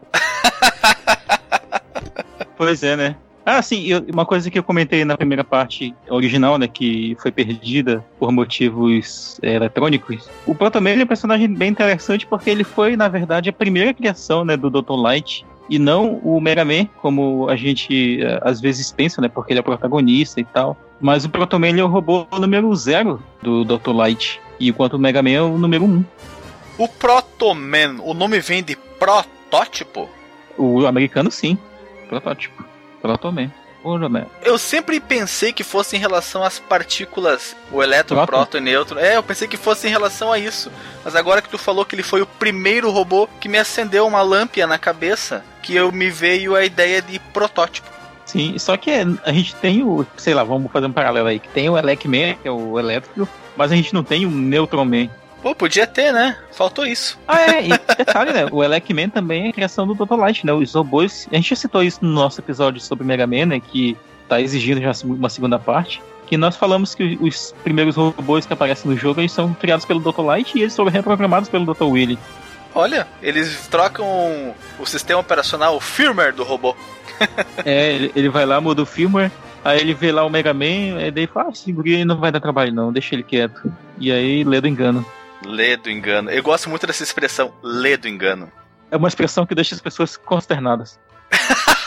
S2: pois é, né? Ah, sim, e uma coisa que eu comentei na primeira parte original, né, que foi perdida por motivos é, eletrônicos. O Protoman é um personagem bem interessante porque ele foi, na verdade, a primeira criação, né, do Dr. Light e não o Mega Man, como a gente eh, às vezes pensa, né, porque ele é protagonista e tal. Mas o Protoman é o robô número zero do Dr. Light, enquanto o Mega Man é o número um.
S1: O Protoman, o nome vem de protótipo?
S2: O americano, sim. Protótipo. Protoman. Protoman.
S1: Eu sempre pensei que fosse em relação às partículas, o elétron,
S2: Próton?
S1: próton e nêutron. É, eu pensei que fosse em relação a isso. Mas agora que tu falou que ele foi o primeiro robô que me acendeu uma lâmpada na cabeça, que eu me veio a ideia de protótipo.
S2: Sim, só que a gente tem o, sei lá, vamos fazer um paralelo aí, que tem o Elecman, que é o elétrico, mas a gente não tem o Neutron Man.
S1: Pô, podia ter, né? Faltou isso.
S2: Ah, é, e detalhe, né? O Elecman também é criação do Dr. Light, né? Os robôs, a gente já citou isso no nosso episódio sobre Mega Man, né? Que tá exigindo já uma segunda parte. Que nós falamos que os primeiros robôs que aparecem no jogo eles são criados pelo Dr. Light e eles foram reprogramados pelo Dr. Willy.
S1: Olha, eles trocam o sistema operacional, o firmware do robô.
S2: É, ele, ele vai lá, muda o firmware, aí ele vê lá o Mega Man, aí daí fala, ah, esse guri não vai dar trabalho não, deixa ele quieto. E aí lê do engano.
S1: Lê do engano. Eu gosto muito dessa expressão, lê do engano.
S2: É uma expressão que deixa as pessoas consternadas.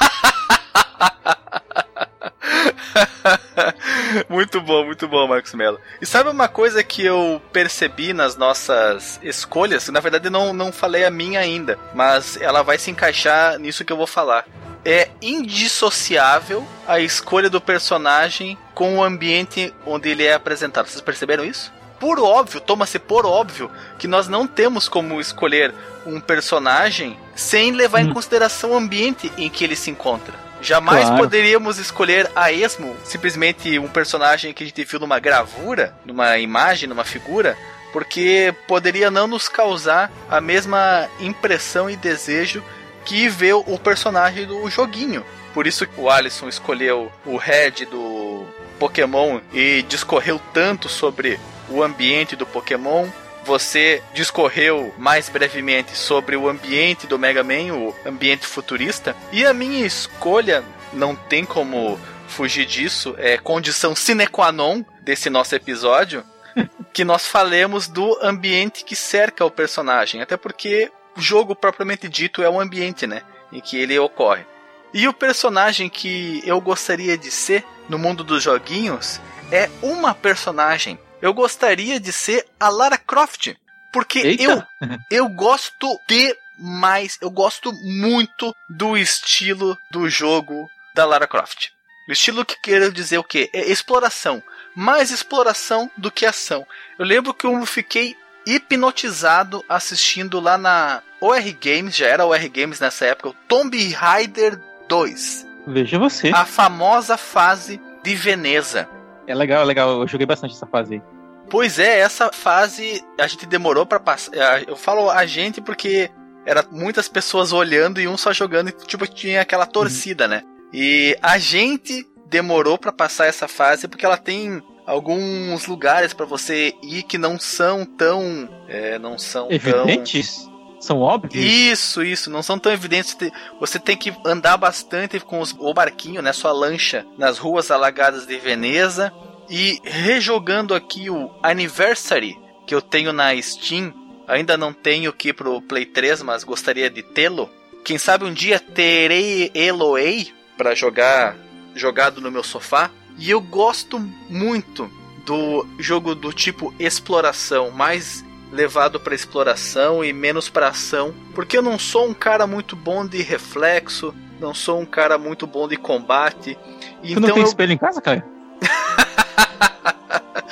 S1: muito bom, muito bom, Marcos Mello. E sabe uma coisa que eu percebi nas nossas escolhas? Na verdade, não, não falei a minha ainda, mas ela vai se encaixar nisso que eu vou falar. É indissociável a escolha do personagem com o ambiente onde ele é apresentado. Vocês perceberam isso? Por óbvio, toma-se por óbvio que nós não temos como escolher um personagem sem levar em
S2: Hum.
S1: consideração o ambiente em que ele se encontra. Jamais
S2: Claro.
S1: poderíamos escolher a esmo simplesmente um personagem que a gente viu numa gravura, numa imagem, numa figura, porque poderia não nos causar a mesma impressão e desejo que ver o personagem do joguinho. Por isso que o Alisson escolheu o Red do Pokémon e discorreu tanto sobre o ambiente do Pokémon. Você discorreu mais brevemente sobre o ambiente do Mega Man, o ambiente futurista. E a minha escolha não tem como fugir disso, é condição sine qua non desse nosso episódio, que nós falemos do ambiente que cerca o personagem. Até porque o jogo propriamente dito é um ambiente, né? Em que ele ocorre. E o personagem que eu gostaria de ser no mundo dos joguinhos é uma personagem. Eu gostaria de ser a Lara Croft. Porque
S2: Eita!
S1: eu, eu gosto demais, eu gosto muito do estilo do jogo da Lara Croft. O estilo que quero dizer o quê? É exploração. Mais exploração do que ação. Eu lembro que eu fiquei hipnotizado assistindo lá na OR Games, já era OR Games nessa época, o Tomb Raider 2.
S2: Veja você.
S1: A famosa fase de Veneza.
S2: É legal, é legal. Eu joguei bastante essa fase aí.
S1: Pois é, essa fase a gente demorou pra passar. Eu falo a gente porque era muitas pessoas olhando e um só jogando, e tipo, tinha aquela torcida, né? E a gente demorou pra passar essa fase porque ela tem alguns lugares pra você ir que não são tão. É, não são tão.
S2: Evidentes? são óbvios.
S1: Isso, isso, não são tão evidentes. Você tem que andar bastante com os, o barquinho, né, sua lancha, nas ruas alagadas de Veneza. E rejogando aqui o Anniversary, que eu tenho na Steam, ainda não tenho aqui pro Play 3, mas gostaria de tê-lo. Quem sabe um dia terei Eloei para jogar jogado no meu sofá. E eu gosto muito do jogo do tipo exploração, mais levado para exploração e menos para ação, porque eu não sou um cara muito bom de reflexo, não sou um cara muito bom de combate.
S2: Tu então não tem eu... espelho em casa, cara?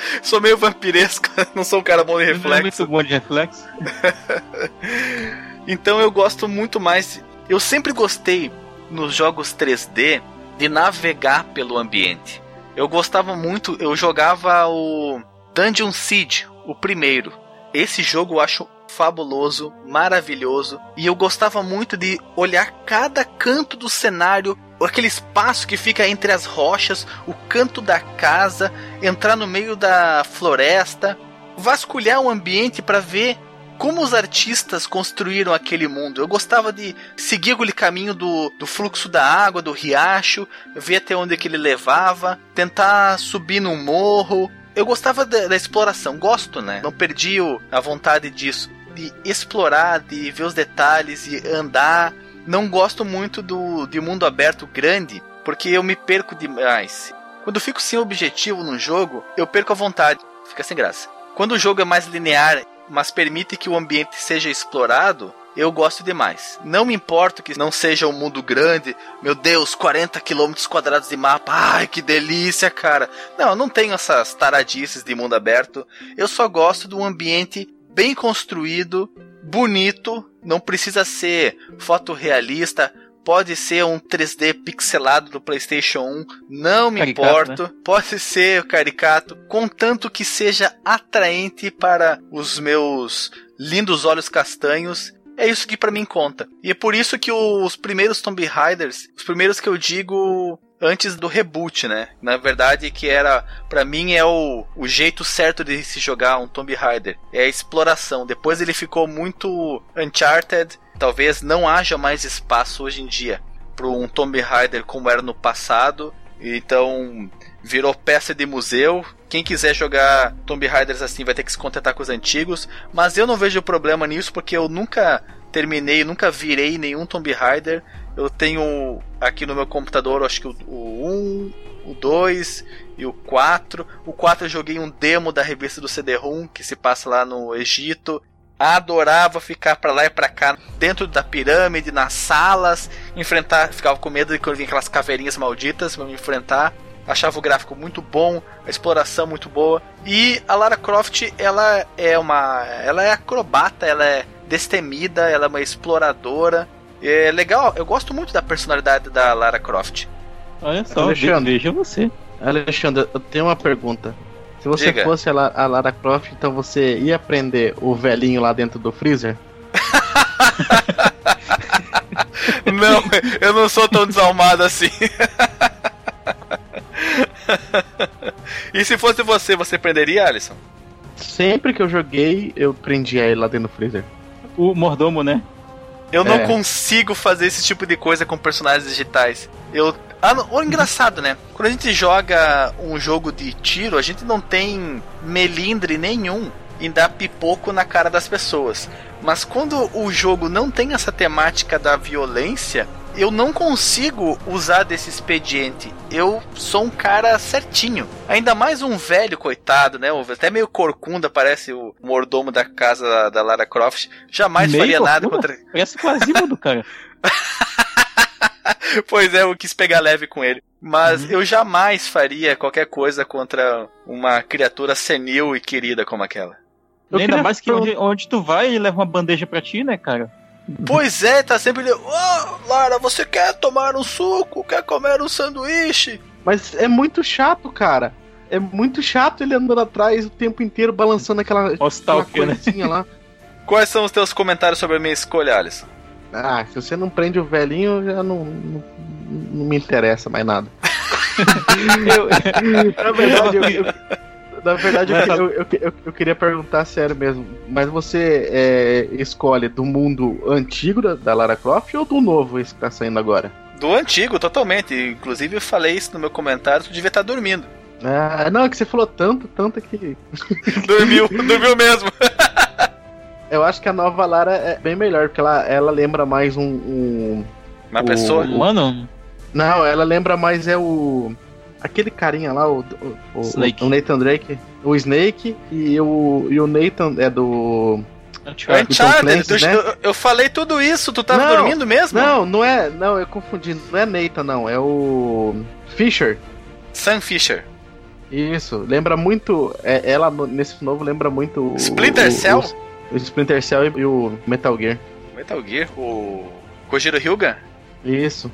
S1: sou meio vampiresco, não sou um cara bom de reflexo. Não é
S2: muito bom de reflexo.
S1: então eu gosto muito mais. Eu sempre gostei nos jogos 3D de navegar pelo ambiente. Eu gostava muito, eu jogava o Dungeon Siege, o primeiro. Esse jogo eu acho fabuloso, maravilhoso, e eu gostava muito de olhar cada canto do cenário, aquele espaço que fica entre as rochas, o canto da casa, entrar no meio da floresta, vasculhar o ambiente para ver como os artistas construíram aquele mundo. Eu gostava de seguir aquele caminho do, do fluxo da água, do riacho, ver até onde que ele levava, tentar subir no morro. Eu gostava da, da exploração, gosto, né? Não perdi a vontade disso. De explorar, de ver os detalhes e andar. Não gosto muito do de mundo aberto grande, porque eu me perco demais. Quando fico sem objetivo no jogo, eu perco a vontade. Fica sem graça. Quando o jogo é mais linear mas permite que o ambiente seja explorado, eu gosto demais. Não me importo que não seja um mundo grande, meu Deus, 40 km quadrados de mapa, ai que delícia, cara. Não, eu não tenho essas taradices de mundo aberto. Eu só gosto de um ambiente bem construído, bonito, não precisa ser fotorrealista, pode ser um 3D pixelado do PlayStation 1, não me caricato, importo. Né? Pode ser caricato, contanto que seja atraente para os meus lindos olhos castanhos. É isso que para mim conta. E é por isso que os primeiros Tomb Raiders, os primeiros que eu digo antes do reboot, né? Na verdade, que era, para mim, é o, o jeito certo de se jogar um Tomb Raider. É a exploração. Depois ele ficou muito Uncharted talvez não haja mais espaço hoje em dia para um Tomb Raider como era no passado. Então virou peça de museu. Quem quiser jogar Tomb Raiders assim vai ter que se contentar com os antigos. Mas eu não vejo problema nisso porque eu nunca terminei, nunca virei nenhum Tomb Raider. Eu tenho aqui no meu computador, acho que o, o 1, o 2 e o 4. O 4 eu joguei um demo da revista do CD-ROM que se passa lá no Egito adorava ficar para lá e para cá dentro da pirâmide, nas salas, enfrentar, ficava com medo de quando vinha aquelas caveirinhas malditas para me enfrentar. Achava o gráfico muito bom, a exploração muito boa. E a Lara Croft, ela é uma, ela é acrobata, ela é destemida, ela é uma exploradora. É legal, eu gosto muito da personalidade da Lara Croft.
S2: Olha só, Alexandre, veja você.
S3: Alexandre, eu tenho uma pergunta. Se você Diga. fosse a, La a Lara Croft, então você ia prender o velhinho lá dentro do freezer?
S1: não, eu não sou tão desalmado assim. e se fosse você, você prenderia, Alisson?
S3: Sempre que eu joguei, eu prendia ele lá dentro do freezer.
S2: O mordomo, né?
S1: Eu não é. consigo fazer esse tipo de coisa com personagens digitais. Eu ah, o engraçado, né? Quando a gente joga um jogo de tiro, a gente não tem melindre nenhum em dar pipoco na cara das pessoas. Mas quando o jogo não tem essa temática da violência, eu não consigo usar desse expediente. Eu sou um cara certinho. Ainda mais um velho, coitado, né? Até meio corcunda, parece o mordomo da casa da Lara Croft. Jamais meio faria nada contra.
S2: Parece quase do cara.
S1: pois é, eu quis pegar leve com ele. Mas uhum. eu jamais faria qualquer coisa contra uma criatura senil e querida como aquela.
S2: Eu Ainda mais que onde, onde, tu vai e leva uma bandeja pra ti, né, cara?
S1: Pois é, tá sempre. Oh, Lara, você quer tomar um suco? Quer comer um sanduíche?
S3: Mas é muito chato, cara. É muito chato ele andando atrás o tempo inteiro, balançando aquela, aquela
S2: né? coisinha né? lá.
S1: Quais são os teus comentários sobre a minha escolha, Alisson?
S3: Ah, se você não prende o velhinho, já não, não, não me interessa mais nada.
S2: eu, na verdade, eu, eu,
S3: na verdade, eu, eu, eu, eu, eu queria perguntar sério mesmo. Mas você é, escolhe do mundo antigo da, da Lara Croft ou do novo, esse que tá saindo agora?
S1: Do antigo, totalmente. Inclusive, eu falei isso no meu comentário, tu devia estar dormindo.
S3: Ah, não, é que você falou tanto, tanto que.
S1: dormiu, dormiu mesmo.
S3: eu acho que a nova Lara é bem melhor, porque ela, ela lembra mais um. um
S1: Uma o, pessoa?
S2: Humano?
S3: Não, ela lembra mais é o. Aquele carinha lá, o, o, o Nathan Drake. O Snake e o, e o Nathan é do.
S1: Uncharted, Clancy, né? eu, eu, falei tudo isso, tu tava não, dormindo mesmo?
S3: Não, não é. Não, eu confundi. Não é Nathan, não. É o. Fisher.
S1: Sam Fisher.
S3: Isso, lembra muito. É, ela nesse novo lembra muito.
S1: Splinter o, Cell?
S3: O, o, Splinter Cell e, e, o Metal Gear.
S1: Metal Gear? O. Kojiro Hyuga?
S3: Isso.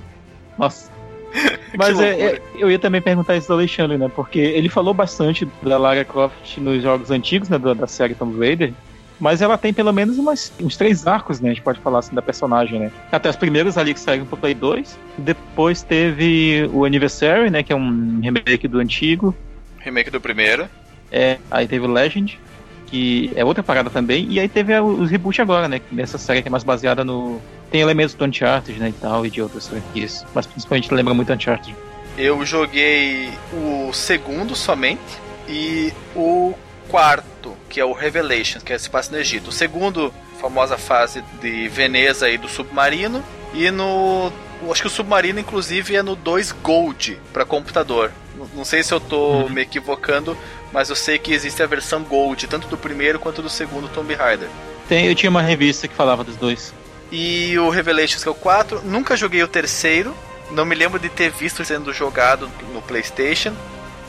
S2: Nossa. Mas é, é, eu ia também perguntar isso do Alexandre, né? Porque ele falou bastante da Lara Croft nos jogos antigos, né? Da, da série Tomb Raider. Mas ela tem pelo menos umas, uns três arcos, né? A gente pode falar assim da personagem, né? Até os primeiros ali que saíram pro Play 2. Depois teve o Anniversary, né? Que é um remake do antigo.
S1: Remake do primeiro.
S2: É, aí teve o Legend, que é outra parada também. E aí teve os reboot agora, né? Nessa série que é mais baseada no. Tem elementos do Uncharted, né? E tal, e de outras franquias. Mas principalmente lembra muito Uncharted.
S1: Eu joguei o segundo somente. E o quarto, que é o Revelation, que é se passa no Egito. O segundo, famosa fase de Veneza e do submarino. E no. Acho que o submarino, inclusive, é no 2 Gold para computador. Não sei se eu tô uhum. me equivocando, mas eu sei que existe a versão Gold, tanto do primeiro quanto do segundo Tomb Raider.
S2: Tem, eu tinha uma revista que falava dos dois.
S1: E o Revelations, que é o 4. Nunca joguei o terceiro. Não me lembro de ter visto sendo jogado no PlayStation.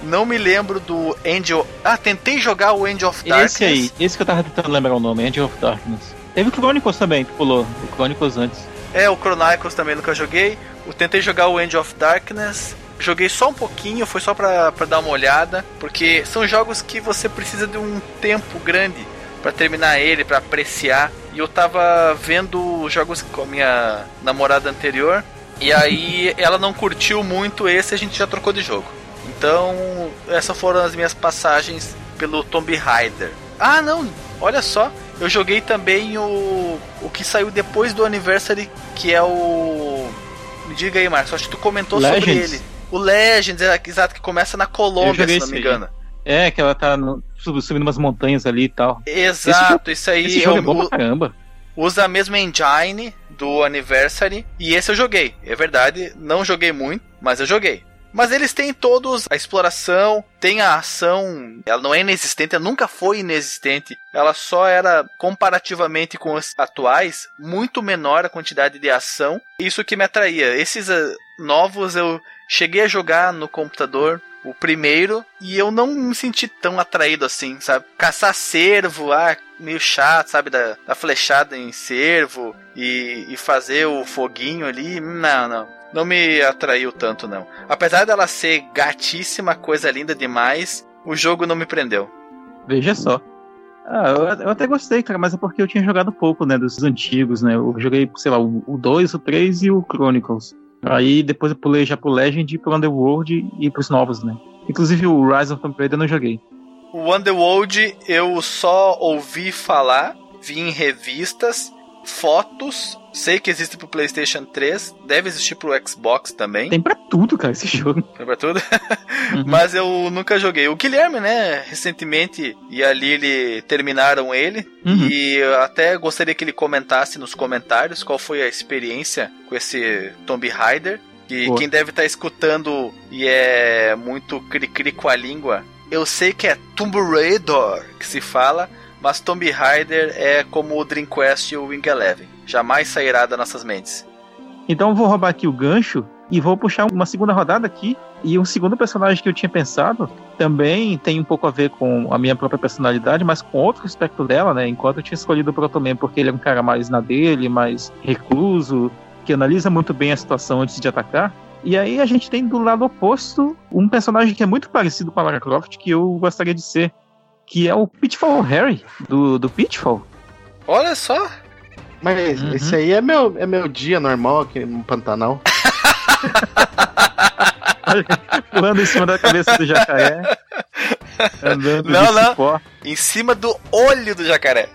S1: Não me lembro do Angel. Ah, tentei jogar o Angel of Darkness.
S2: Esse aí, esse que eu tava tentando lembrar o nome, Angel of Darkness. Teve o Chronicles também, que pulou. O Chronicles antes.
S1: É, o Chronicles também nunca joguei. Eu tentei jogar o Angel of Darkness. Joguei só um pouquinho, foi só pra, pra dar uma olhada. Porque são jogos que você precisa de um tempo grande para terminar ele, para apreciar. E eu tava vendo jogos com a minha namorada anterior. E aí ela não curtiu muito esse, a gente já trocou de jogo. Então, essas foram as minhas passagens pelo Tomb Raider. Ah, não, olha só, eu joguei também o o que saiu depois do Anniversary, que é o me diga aí, Marcos, acho que tu comentou Legends. sobre ele. O Legends, é, exato, que começa na Colômbia, se não me engano.
S2: É, que ela tá no, subindo umas montanhas ali e tal.
S1: Exato, esse, jogo, isso aí.
S2: Esse jogo é bom pra caramba.
S1: Usa a mesma engine do Anniversary. E esse eu joguei. É verdade, não joguei muito, mas eu joguei. Mas eles têm todos a exploração, tem a ação, ela não é inexistente, ela nunca foi inexistente. Ela só era, comparativamente com os atuais, muito menor a quantidade de ação. Isso que me atraía. Esses uh, novos eu cheguei a jogar no computador, o primeiro, e eu não me senti tão atraído assim, sabe? Caçar cervo, ah, meio chato, sabe? Da, da flechada em cervo e, e fazer o foguinho ali. Não, não não me atraiu tanto, não. Apesar dela ser gatíssima, coisa linda demais, o jogo não me prendeu.
S2: Veja só. Ah, eu, eu, até gostei, cara, mas é porque eu tinha jogado pouco, né, dos antigos, né? Eu joguei, sei lá, o 2, o 3 e o Chronicles. Aí depois eu pulei já pro Legend, pro Underworld e pros novos, né? Inclusive o Rise of Tomb Raider eu não joguei.
S1: O Underworld eu só ouvi falar, vi em revistas fotos. Sei que existe pro PlayStation 3, deve existir pro Xbox também.
S2: Tem pra tudo, cara, esse jogo.
S1: Tem pra tudo? Uhum. Mas eu nunca joguei. O Guilherme, né, recentemente e a Lily terminaram ele. Uhum. E eu até gostaria que ele comentasse nos comentários qual foi a experiência com esse Tomb Raider. E Boa. quem deve estar tá escutando e é muito cri-cri com a língua, eu sei que é Tomb Raider que se fala, mas Tomb Raider é como o Dreamcast e o Wing Eleven. Jamais sairá das nossas mentes.
S2: Então vou roubar aqui o gancho e vou puxar uma segunda rodada aqui. E um segundo personagem que eu tinha pensado também tem um pouco a ver com a minha própria personalidade, mas com outro aspecto dela, né? Enquanto eu tinha escolhido o Protoman porque ele é um cara mais na dele, mais recluso, que analisa muito bem a situação antes de atacar. E aí a gente tem do lado oposto um personagem que é muito parecido com a Lara Croft, que eu gostaria de ser, que é o Pitfall Harry, do, do Pitfall.
S1: Olha só!
S3: Mas uhum. esse aí é meu, é meu dia normal aqui no Pantanal.
S2: Pulando em cima da cabeça do jacaré. Andando
S1: Não,
S2: de
S1: não.
S2: cipó.
S1: Em cima do olho do jacaré.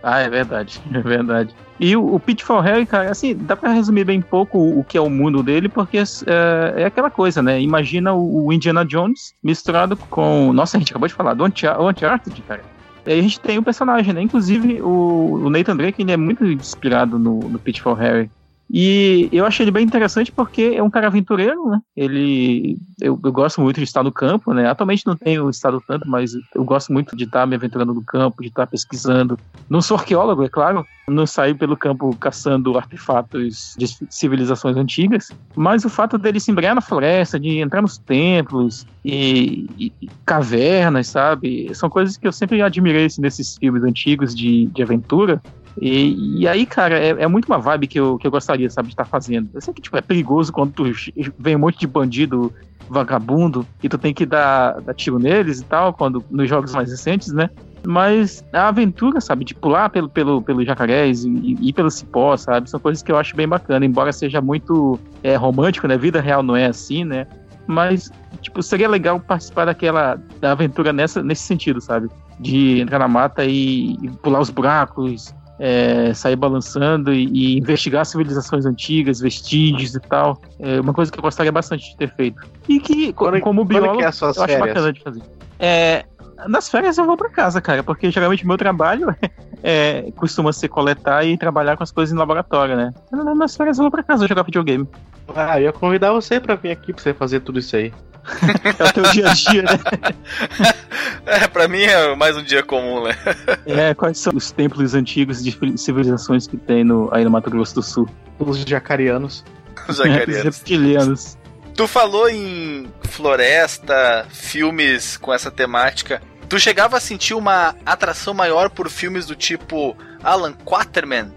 S2: Ah, é verdade, é verdade. E o, o Pitfall Harry, cara, assim, dá pra resumir bem pouco o, o que é o mundo dele, porque é, é aquela coisa, né? Imagina o, o Indiana Jones misturado com. Nossa, a gente acabou de falar do Uncharted, cara. E aí a gente tem o personagem, né? Inclusive o, o Nathan Drake, ele é muito inspirado no, no Pitfall Harry. E eu achei ele bem interessante porque é um cara aventureiro, né? Ele. Eu, eu gosto muito de estar no campo, né? Atualmente não tenho estado tanto, mas eu gosto muito de estar me aventurando no campo, de estar pesquisando. Não sou arqueólogo, é claro. Não saio pelo campo caçando artefatos de civilizações antigas. Mas o fato dele se embrenhar na floresta, de entrar nos templos e, e- e cavernas, sabe? São coisas que eu sempre admirei assim, nesses filmes antigos de, de aventura. E, e aí, cara, é, é muito uma vibe que eu, que eu gostaria, sabe, de estar fazendo. Eu sei que tipo, é perigoso quando tu vem um monte de bandido vagabundo e tu tem que dar, dar tiro neles e tal, quando nos jogos mais recentes, né? Mas a aventura, sabe, de pular pelo, pelo, pelo jacarés e, e pelo cipó, sabe, são coisas que eu acho bem bacana, embora seja muito é, romântico, né? Vida real não é assim, né? Mas, tipo, seria legal participar daquela da aventura nessa, nesse sentido, sabe? De entrar na mata e, e pular os buracos, é, sair balançando e, e investigar civilizações antigas, vestígios e tal. É uma coisa que eu gostaria bastante de ter feito. E que,
S3: Quando-
S2: como
S3: quando
S2: biólogo,
S3: que é
S2: eu acho
S3: férias?
S2: bacana de fazer. É, nas férias eu vou pra casa, cara, porque geralmente meu trabalho é, costuma ser coletar e trabalhar com as coisas em laboratório, né? Então, Nas férias eu vou pra casa jogar videogame.
S3: Ah, eu ia convidar você pra vir aqui pra você fazer tudo isso aí.
S2: É o teu dia a dia, né?
S1: É, pra mim é mais um dia comum, né?
S2: É, quais são os templos antigos de civilizações que tem no, aí no Mato Grosso do Sul?
S3: Os jacarianos.
S1: Os
S2: Os
S1: jacarianos.
S2: reptilianos.
S1: Tu falou em floresta, filmes com essa temática. Tu chegava a sentir uma atração maior por filmes do tipo Alan Quaterman?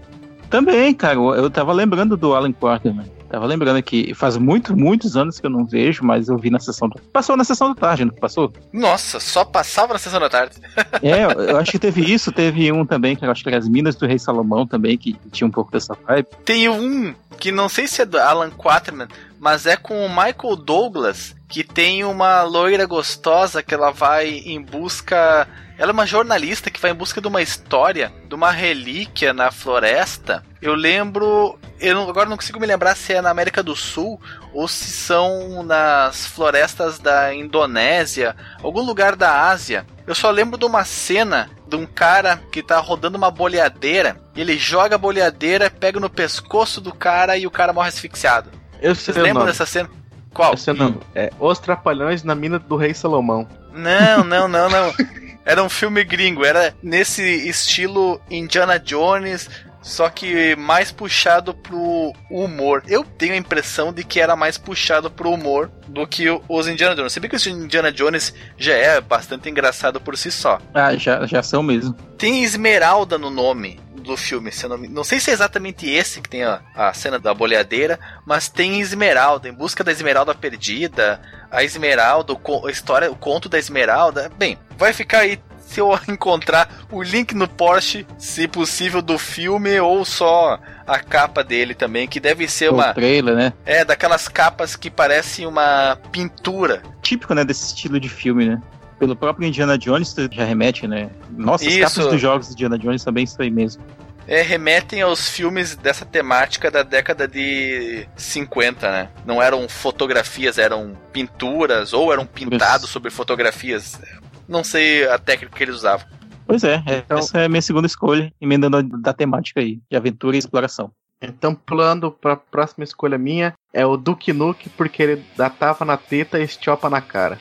S2: Também, cara, eu tava lembrando do Alan Quarterman. Tava lembrando que faz muito, muitos anos que eu não vejo, mas eu vi na sessão. da- Passou na sessão da tarde, não passou?
S1: Nossa, só passava na sessão da tarde.
S2: É, eu- eu acho que teve isso, teve um também, que eu acho que era as Minas do Rei Salomão também, que tinha um pouco dessa vibe.
S1: Tem um que não sei se é do Alan Quaterman, mas é com o Michael Douglas, que tem uma loira gostosa que ela vai em busca. Ela é uma jornalista que vai em busca de uma história, de uma relíquia na floresta. Eu lembro. Eu não- agora não consigo me lembrar se é na América do Sul ou se são nas florestas da Indonésia, algum lugar da Ásia. Eu só lembro de uma cena de um cara que tá rodando uma boleadeira. Ele joga a boleadeira, pega no pescoço do cara e o cara morre asfixiado.
S3: Eu sei
S1: Vocês lembram
S3: nome.
S1: dessa cena? Qual?
S3: Eu sei o nome. É Os Trapalhões na Mina do Rei Salomão.
S1: Não, não, não, não. Era um filme gringo, era nesse estilo Indiana Jones, só que mais puxado pro humor. Eu tenho a impressão de que era mais puxado pro humor do que os Indiana Jones. Se bem que os Indiana Jones já é bastante engraçado por si só.
S2: Ah, já, já são mesmo.
S1: Tem Esmeralda no nome do filme, se não, não sei se é exatamente esse que tem a, a cena da boleadeira, mas tem Esmeralda, em busca da Esmeralda perdida, a Esmeralda, o a história, o conto da Esmeralda. Bem, vai ficar aí se eu encontrar o link no Porsche, se possível, do filme ou só a capa dele também, que deve ser
S2: O
S1: uma
S2: trailer, né?
S1: é daquelas capas que parecem uma pintura.
S2: Típico, né, desse estilo de filme, né? Pelo próprio Indiana Jones já remete, né? Nossa, as capas dos jogos de Indiana Jones também isso aí mesmo.
S1: é, remetem aos filmes dessa temática da década de 50, né? Não eram fotografias, eram pinturas, ou eram pintados sobre fotografias. Não sei a técnica que eles usavam.
S2: Pois é, é-
S3: Então-
S2: essa é a minha segunda escolha, emendando a da temática aí, de aventura e exploração.
S3: Então, pulando pra próxima escolha minha, é o Duke Nuke, porque ele dá tapa na teta e estiopa na cara.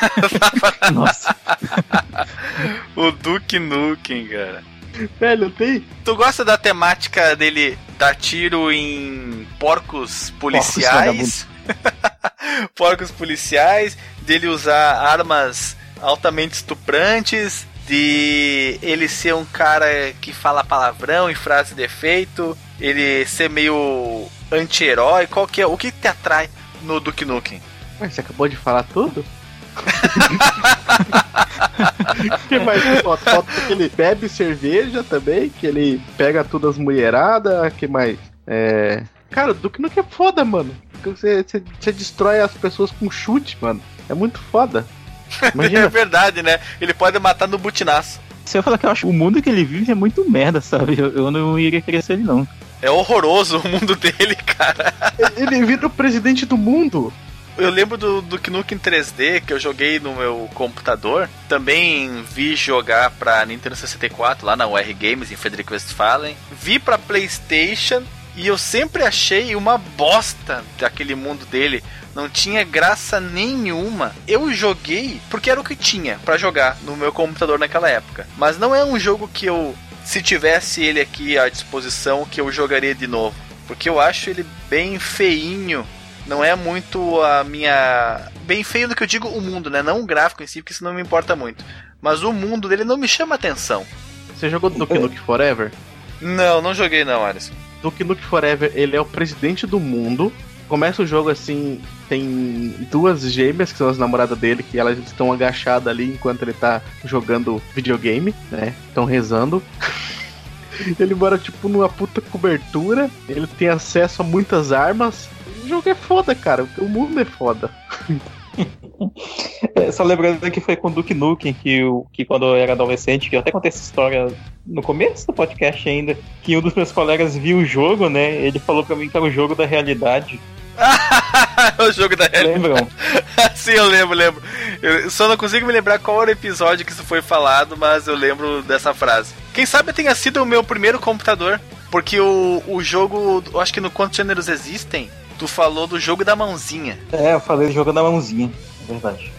S2: Nossa,
S1: o Duke Nukem, cara.
S3: Velho, tem.
S1: Tu gosta da temática dele dar tiro em porcos policiais? Porcos, policiais, dele usar armas altamente estuprantes, de ele ser um cara que fala palavrão e frase de efeito, ele ser meio anti-herói, qual que é? O que te atrai no Duke Nukem?
S3: Mas você acabou de falar tudo? que mais falta? Falta que ele bebe cerveja também, que ele pega todas as mulheradas, que mais? É. Cara, o Duke Nukem é foda, mano. Você, você, você destrói as pessoas com chute, mano. É muito foda.
S1: é verdade, né? Ele pode matar no butinaço.
S2: Se eu falar que eu acho que o mundo que ele vive é muito merda, sabe? Eu, eu não iria querer ser ele, não.
S1: É horroroso o mundo dele, cara.
S3: Ele vira o presidente do mundo.
S1: Eu lembro do, do Nukem 3D que eu joguei no meu computador. Também vi jogar pra Nintendo 64 lá na UR Games em Frederico Westphalen. Vi pra PlayStation e eu sempre achei uma bosta daquele mundo dele. Não tinha graça nenhuma. Eu joguei porque era o que tinha para jogar no meu computador naquela época. Mas não é um jogo que eu, se tivesse ele aqui à disposição, que eu jogaria de novo. Porque eu acho ele bem feinho. Não é muito a minha. Bem feio do que eu digo o mundo, né? Não o gráfico em si, porque isso não me importa muito. Mas o mundo dele não me chama atenção.
S3: Você jogou Duke Nukem Forever?
S1: Não, não joguei não, Alisson.
S3: Duke Nukem Forever, ele é o presidente do mundo. Começa o jogo assim, tem duas gêmeas que são as namoradas dele, que elas estão agachadas ali enquanto ele tá jogando videogame, né? Estão rezando. ele mora tipo numa puta cobertura, ele tem acesso a muitas armas. O jogo é foda, cara. O mundo é foda.
S2: É, só lembrando que foi com o Duke Nukem que, eu, que quando eu era adolescente, que eu até contei essa história no começo do podcast ainda, que um dos meus colegas viu o jogo, né? Ele falou pra mim que era o jogo da realidade.
S1: o jogo da realidade.
S2: Lembram?
S1: Sim, eu lembro, lembro. Eu só não consigo me lembrar qual era o episódio que isso foi falado, mas eu lembro dessa frase. Quem sabe tenha sido o meu primeiro computador, porque o, o jogo, eu acho que no Quantos Gêneros Existem, tu falou do jogo da mãozinha.
S2: É, eu falei do jogo da mãozinha, é verdade.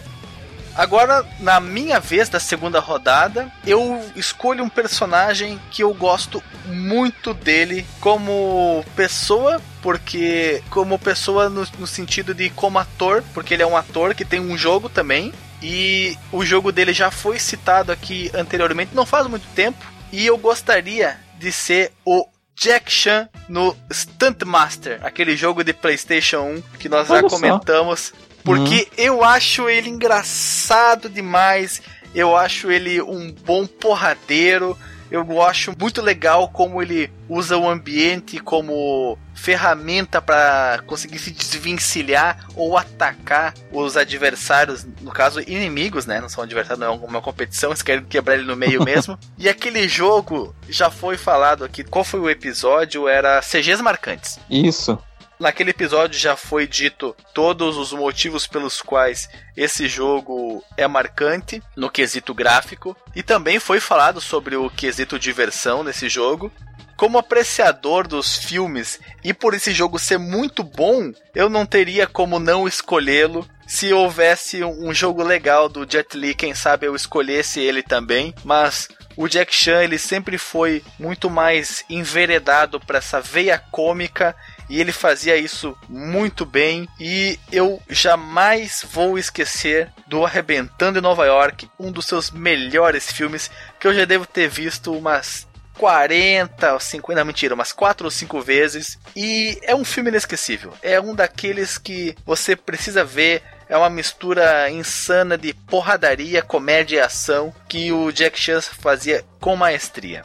S1: Agora, na minha vez da segunda rodada, eu escolho um personagem que eu gosto muito dele como pessoa, porque como pessoa no, no, sentido de como ator, porque ele é um ator que tem um jogo também. E o jogo dele já foi citado aqui anteriormente, não faz muito tempo. E eu gostaria de ser o Jack Chan no Stunt Master, aquele jogo de PlayStation 1 que nós Olha já comentamos. Só. Porque uhum. eu acho ele engraçado demais. Eu acho ele um bom porradeiro. Eu acho muito legal como ele usa o ambiente como ferramenta para conseguir se desvencilhar ou atacar os adversários, no caso inimigos, né? Não são adversários, não é uma competição, eles querem quebrar ele no meio mesmo. e aquele jogo já foi falado aqui. Qual foi o episódio? Era CGs marcantes.
S2: Isso.
S1: Naquele episódio já foi dito todos os motivos pelos quais esse jogo é marcante no quesito gráfico e também foi falado sobre o quesito diversão nesse jogo. Como apreciador dos filmes e por esse jogo ser muito bom, eu não teria como não escolhê-lo. Se houvesse um jogo legal do Jet Li, quem sabe eu escolhesse ele também, mas o Jack Chan ele sempre foi muito mais enveredado para essa veia cômica e ele fazia isso muito bem e eu jamais vou esquecer do Arrebentando em Nova York, um dos seus melhores filmes que eu já devo ter visto umas 40 ou 50, não, mentira, umas 4 ou 5 vezes. E é um filme inesquecível. É um daqueles que você precisa ver. É uma mistura insana de porradaria, comédia e ação que o Jack Chan fazia com maestria.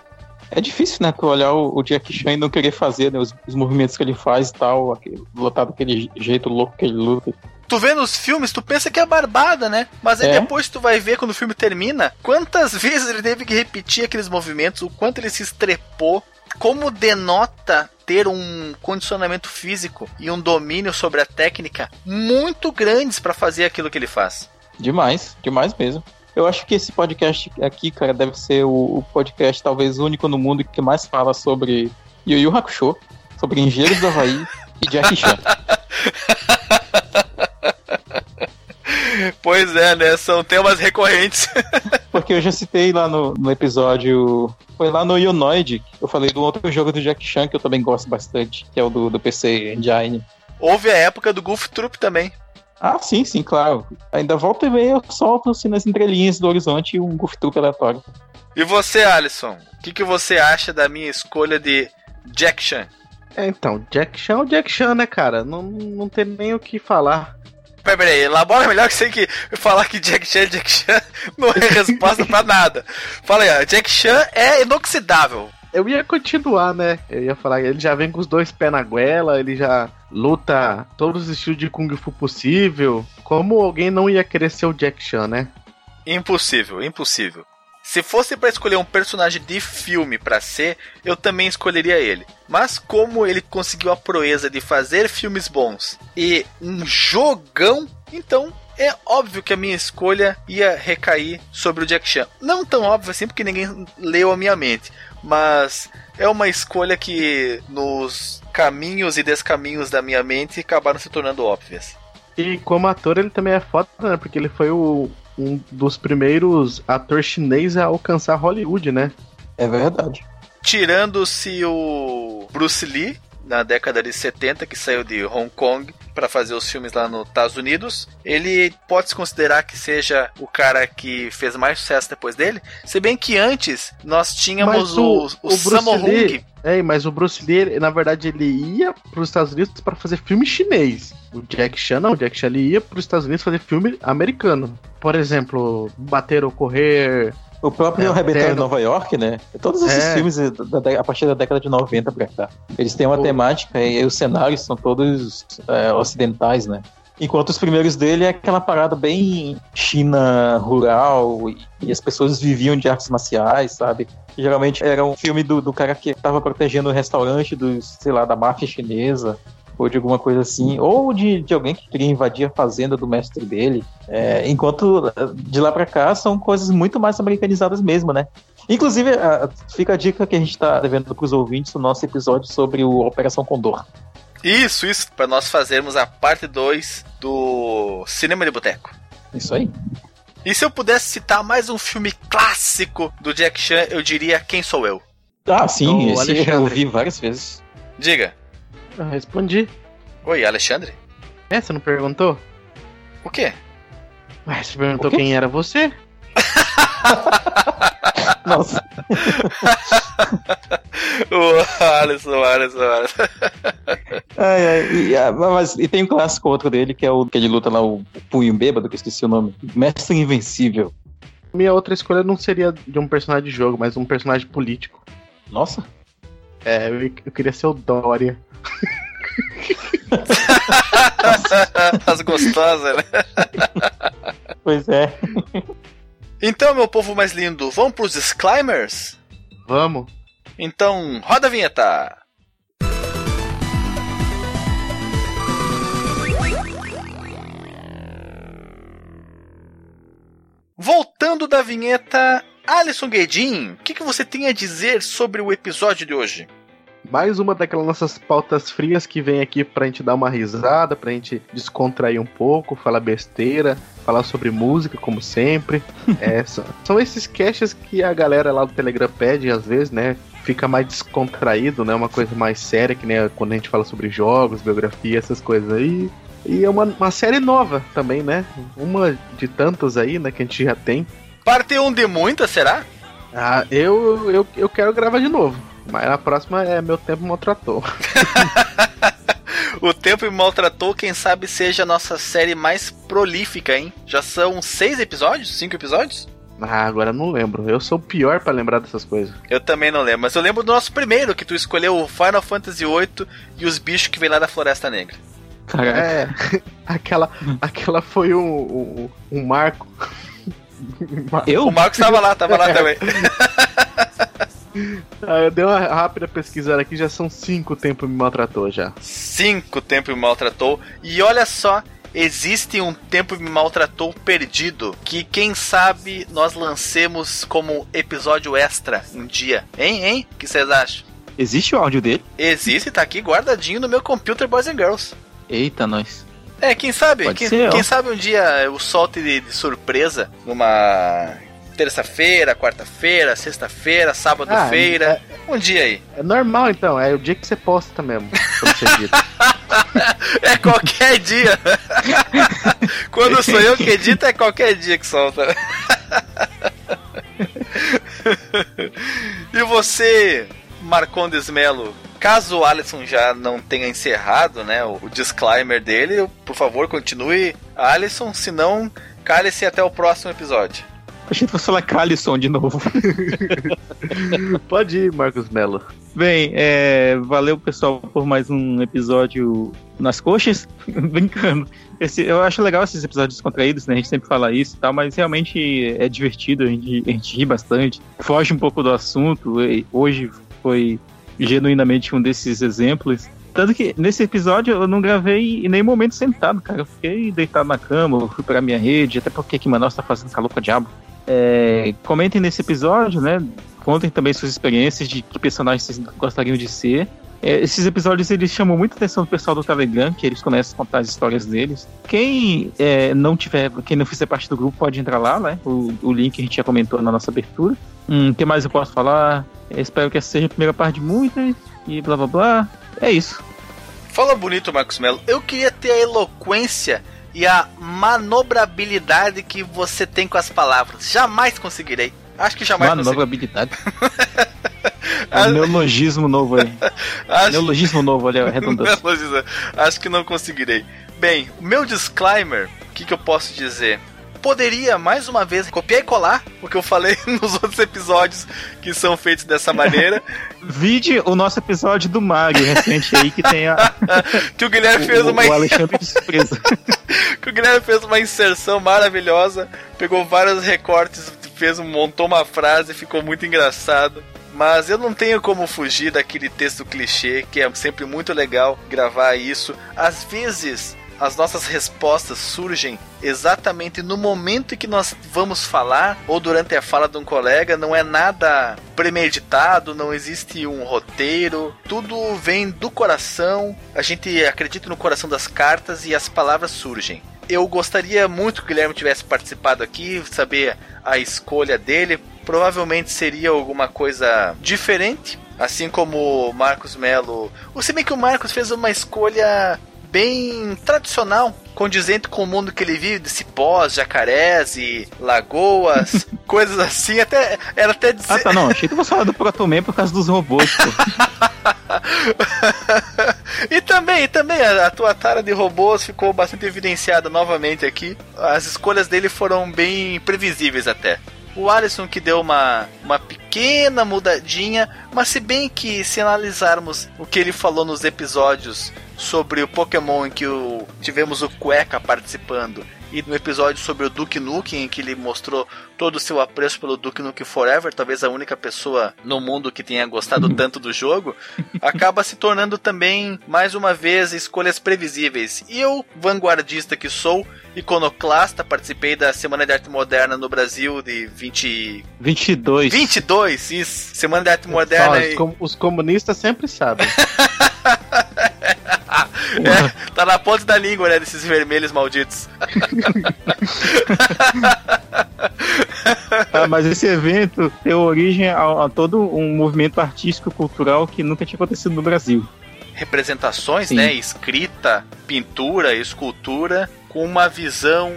S2: É difícil, né, tu olhar o, o Jack Chan e não querer fazer né, os, os, movimentos que ele faz e tal, aquele, lutar daquele jeito louco que ele luta.
S1: Tu vê nos filmes, tu pensa que é barbada, né? Mas aí é? depois tu vai ver quando o filme termina, quantas vezes ele teve que repetir aqueles movimentos, o quanto ele se estrepou, como denota ter um condicionamento físico e um domínio sobre a técnica muito grandes para fazer aquilo que ele faz.
S2: Demais, demais mesmo. Eu acho que esse podcast aqui, cara, deve ser o, o podcast talvez único no mundo que mais fala sobre Yu Yu Hakusho, sobre Engenheiros do Havaí e Jack Chan.
S1: Pois é, né? São temas recorrentes.
S2: Porque eu já citei lá no, no episódio. Foi lá no Unoid, eu falei do outro jogo do Jack Chan que eu também gosto bastante, que é o do, do PC Engine.
S1: Houve a época do Goof Troop também.
S2: Ah, sim, sim, claro. Ainda volta e meia eu solto assim nas entrelinhas do horizonte um goof troop aleatório.
S1: E você, Alisson? O que, que você acha da minha escolha de Jack Chan?
S3: É, então, Jack Chan é o Jack Chan, né, cara? Não, não tem nem o que falar.
S1: Peraí, peraí, elabora melhor que você que falar que Jack Chan, Jack Chan não é resposta pra nada. Fala aí, ó, Jack Chan é inoxidável.
S3: Eu ia continuar, né? Eu ia falar, ele já vem com os dois pés na goela, ele já luta todos os estilos de Kung Fu possível. Como alguém não ia querer ser o Jack Chan, né?
S1: Impossível, impossível. Se fosse para escolher um personagem de filme para ser, eu também escolheria ele. Mas como ele conseguiu a proeza de fazer filmes bons e um jogão, então é óbvio que a minha escolha ia recair sobre o Jack Chan. Não tão óbvio assim, porque ninguém leu a minha mente, mas é uma escolha que nos caminhos e descaminhos da minha mente acabaram se tornando óbvias.
S3: E como ator ele também é foda, né? Porque ele foi o, um dos primeiros atores chineses a alcançar Hollywood, né?
S2: É verdade.
S1: Tirando-se o Bruce Lee, na década de 70, que saiu de Hong Kong para fazer os filmes lá nos Estados Unidos. Ele pode se considerar que seja o cara que fez mais sucesso depois dele, se bem que antes nós tínhamos o, o, o, o Sammo Hung.
S3: É, mas o Bruce Lee, na verdade, ele ia para os Estados Unidos para fazer filme chinês. O Jack Chan não, o Jack Chan ele ia para os Estados Unidos fazer filme americano. Por exemplo, Bater ou Correr,
S2: o próprio é, em Nova York, né? Todos esses é. filmes a partir da década de 90 pra cá. Eles têm uma temática e os cenários são todos é, ocidentais, né? Enquanto os primeiros dele é aquela parada bem China rural e, e as pessoas viviam de artes marciais, sabe? Geralmente era um filme do, do cara que estava protegendo o restaurante dos, sei lá, da máfia chinesa ou de alguma coisa assim, ou de, de alguém que queria invadir a fazenda do mestre dele. É, enquanto de lá para cá são coisas muito mais americanizadas mesmo, né? Inclusive, fica a dica que a gente está devendo para os ouvintes o nosso episódio sobre o Operação Condor.
S1: Isso, isso, para nós fazermos a parte 2 do Cinema de Boteco.
S2: Isso aí.
S1: E se eu pudesse citar mais um filme clássico do Jack Chan, eu diria Quem Sou Eu?
S2: Ah, sim, esse eu vi várias vezes.
S1: Diga.
S3: Eu respondi.
S1: Oi, Alexandre?
S3: É, você não perguntou?
S1: O quê?
S3: Ué, você perguntou quem era você?
S2: Nossa.
S1: o Alisson, Alisson, Alisson.
S2: Ai, ai, e, ah, mas, e tem um clássico outro dele, que é o que ele luta lá, o Punho Bêbado, que eu esqueci o nome. Mestre Invencível.
S3: Minha outra escolha não seria de um personagem de jogo, mas um personagem político.
S2: Nossa.
S3: É, eu, eu queria ser o Dória.
S1: As gostosas, né?
S2: Pois é.
S1: Então, meu povo mais lindo, vamos pros disclaimers?
S3: Vamos.
S1: Então, roda a vinheta. Voltando da vinheta, Alisson Guedin, o que, que você tem a dizer sobre o episódio de hoje?
S3: Mais uma daquelas nossas pautas frias que vem aqui pra gente dar uma risada, pra gente descontrair um pouco, falar besteira, falar sobre música, como sempre. é, são, são esses caches que a galera lá do Telegram pede, às vezes, né? Fica mais descontraído, né? Uma coisa mais séria, que nem quando a gente fala sobre jogos, biografia, essas coisas aí. E é uma, uma série nova também, né? Uma de tantas aí, né? Que a gente já tem.
S1: Parte um de muitas, será?
S3: Ah, eu, eu, eu quero gravar de novo. Mas a próxima é Meu Tempo Maltratou.
S1: o Tempo me Maltratou, quem sabe seja a nossa série mais prolífica, hein? Já são seis episódios? Cinco episódios?
S3: Ah, agora não lembro. Eu sou o pior para lembrar dessas coisas.
S1: Eu também não lembro, mas eu lembro do nosso primeiro, que tu escolheu o Final Fantasy VIII e os bichos que vem lá da Floresta Negra.
S3: Caraca. É, aquela, aquela foi um, um, um marco.
S1: Eu? O Marcos estava lá, estava lá também.
S3: Ah, eu dei uma rápida pesquisada aqui, já são cinco tempos me maltratou já.
S1: Cinco tempos me maltratou. E olha só, existe um tempo me maltratou perdido que quem sabe nós lancemos como episódio extra um dia. Hein, hein? O que vocês acham?
S2: Existe o áudio dele?
S1: Existe, tá aqui guardadinho no meu computer Boys and Girls.
S2: Eita, nós.
S1: É, quem sabe? Quem, ser, quem sabe um dia eu solte de, de surpresa numa terça-feira, quarta-feira, sexta-feira, sábado-feira. Ah, é, um dia aí.
S3: É normal então, é o dia que você posta mesmo.
S1: é qualquer dia. Quando sou eu que edito, é qualquer dia que solta. e você, Marcondes Melo, caso o Alisson já não tenha encerrado né, o disclaimer dele, por favor, continue, Alisson, senão cale-se até o próximo episódio.
S2: Achei que fosse falar Calisson de novo.
S3: Pode ir, Marcos Mello.
S2: Bem, é, valeu pessoal por mais um episódio nas coxas. Brincando. Esse, eu acho legal esses episódios descontraídos, né? A gente sempre fala isso e tal, mas realmente é divertido, a gente, a gente ri bastante. Foge um pouco do assunto. Hoje foi genuinamente um desses exemplos. Tanto que nesse episódio eu não gravei em nenhum momento sentado, cara. Eu fiquei deitado na cama, eu fui pra minha rede, até porque aqui em Manaus tá fazendo calor pra diabo. É, comentem nesse episódio, né? Contem também suas experiências de que personagens vocês gostariam de ser. É, esses episódios eles chamam muita atenção do pessoal do Telegram, que eles começam a contar as histórias deles. Quem é, não tiver, quem não fizer parte do grupo pode entrar lá, né? O, o link a gente já comentou na nossa abertura. Hum, que mais eu posso falar? Eu espero que essa seja a primeira parte de muitas e blá blá blá. É isso.
S1: Fala bonito, Marcos Melo. Eu queria ter a eloquência e a manobrabilidade que você tem com as palavras. Jamais conseguirei. Acho que jamais
S2: Manobrabilidade. É um neologismo novo aí. Acho... Neologismo novo ali, redundância.
S1: Acho que não conseguirei. Bem, meu disclaimer, o que, que eu posso dizer? Poderia, mais uma vez, copiar e colar o que eu falei nos outros episódios que são feitos dessa maneira.
S2: Vide o nosso episódio do Mario recente aí, que tem a.
S1: que o Guilherme fez
S2: o,
S1: uma.
S2: O Alexandre de surpresa.
S1: que o Guilherme fez uma inserção maravilhosa, pegou vários recortes, fez, montou uma frase, ficou muito engraçado. Mas eu não tenho como fugir daquele texto clichê, que é sempre muito legal gravar isso. Às vezes as nossas respostas surgem exatamente no momento que nós vamos falar ou durante a fala de um colega, não é nada premeditado, não existe um roteiro, tudo vem do coração. A gente acredita no coração das cartas e as palavras surgem. Eu gostaria muito que o Guilherme tivesse participado aqui, saber a escolha dele. Provavelmente seria alguma coisa diferente, assim como o Marcos Melo. Se bem que o Marcos fez uma escolha bem tradicional, condizente com o mundo que ele vive, de cipós, jacarés e lagoas, coisas assim, até era até
S2: dizer... Ah, tá, não, achei que você falava do Protoman por causa dos robôs,
S1: e também, e também a, a tua tara de robôs ficou bastante evidenciada novamente aqui. As escolhas dele foram bem previsíveis até. O Alisson que deu uma, uma pequena mudadinha, mas se bem que se analisarmos o que ele falou nos episódios sobre o Pokémon em que o, tivemos o Cueca participando e no episódio sobre o Duke Nukem em que ele mostrou todo o seu apreço pelo Duke Nukem Forever, talvez a única pessoa no mundo que tenha gostado tanto do jogo, acaba se tornando também mais uma vez escolhas previsíveis. E eu, vanguardista que sou, iconoclasta, participei da Semana de Arte Moderna no Brasil de 20
S2: 22.
S1: 22, isso. Semana de Arte Moderna.
S3: Os, com, os comunistas sempre sabem.
S1: é, tá na ponta da língua, né? Desses vermelhos malditos.
S2: ah, mas esse evento deu origem a, a, todo um movimento artístico cultural que nunca tinha acontecido no Brasil.
S1: Representações, Sim. né? Escrita, pintura, escultura, com uma visão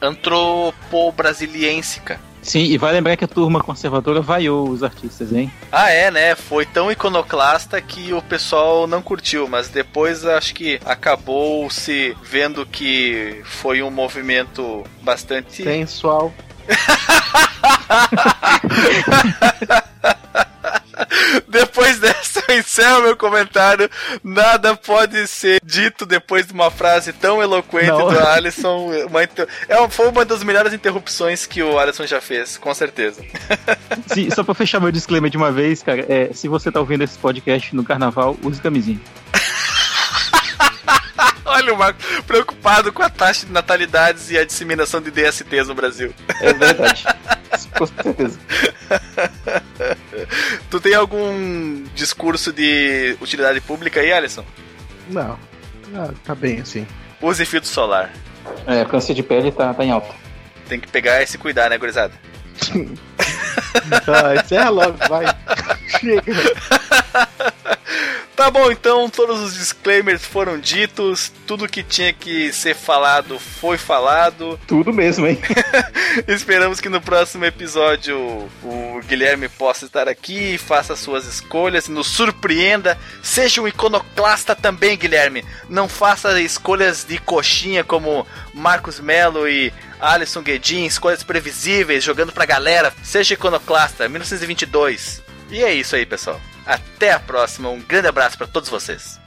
S1: antropo-brasiliensica
S2: Sim, e vai lembrar que a turma conservadora vaiou os artistas, hein?
S1: Ah, é, né? Foi tão iconoclasta que o pessoal não curtiu, mas depois acho que acabou se vendo que foi um movimento bastante.
S3: Sensual.
S1: depois dessa, eu encerro meu comentário. Nada pode ser dito depois de uma frase tão eloquente Não. do Alisson. Uma, é, foi uma das melhores interrupções que o Alisson já fez, com certeza.
S2: Sim, só pra fechar meu disclaimer de uma vez, cara, é, se você tá ouvindo esse podcast no carnaval, use camisinha.
S1: Olha o Marco preocupado com a taxa de natalidades e a disseminação de DSTs no Brasil.
S2: É verdade. com certeza.
S1: tu tem algum discurso de utilidade pública aí, Alisson?
S3: Não. Ah, tá bem assim.
S1: Use filtro solar.
S2: É, câncer de pele tá, tá em alta.
S1: Tem que pegar e se cuidar, né, gurizada?
S3: tá, encerra logo, vai. Chega.
S1: Tá bom, então todos os disclaimers foram ditos, tudo que tinha que ser falado foi falado.
S2: Tudo mesmo, hein?
S1: Esperamos que no próximo episódio o Guilherme possa estar aqui, faça suas escolhas, nos surpreenda, seja um iconoclasta também, Guilherme. Não faça escolhas de coxinha como Marcos Melo e Alisson Guedin, escolhas previsíveis, jogando pra galera. Seja iconoclasta, 1922. E é isso aí, pessoal. Até a próxima. Um grande abraço para todos vocês.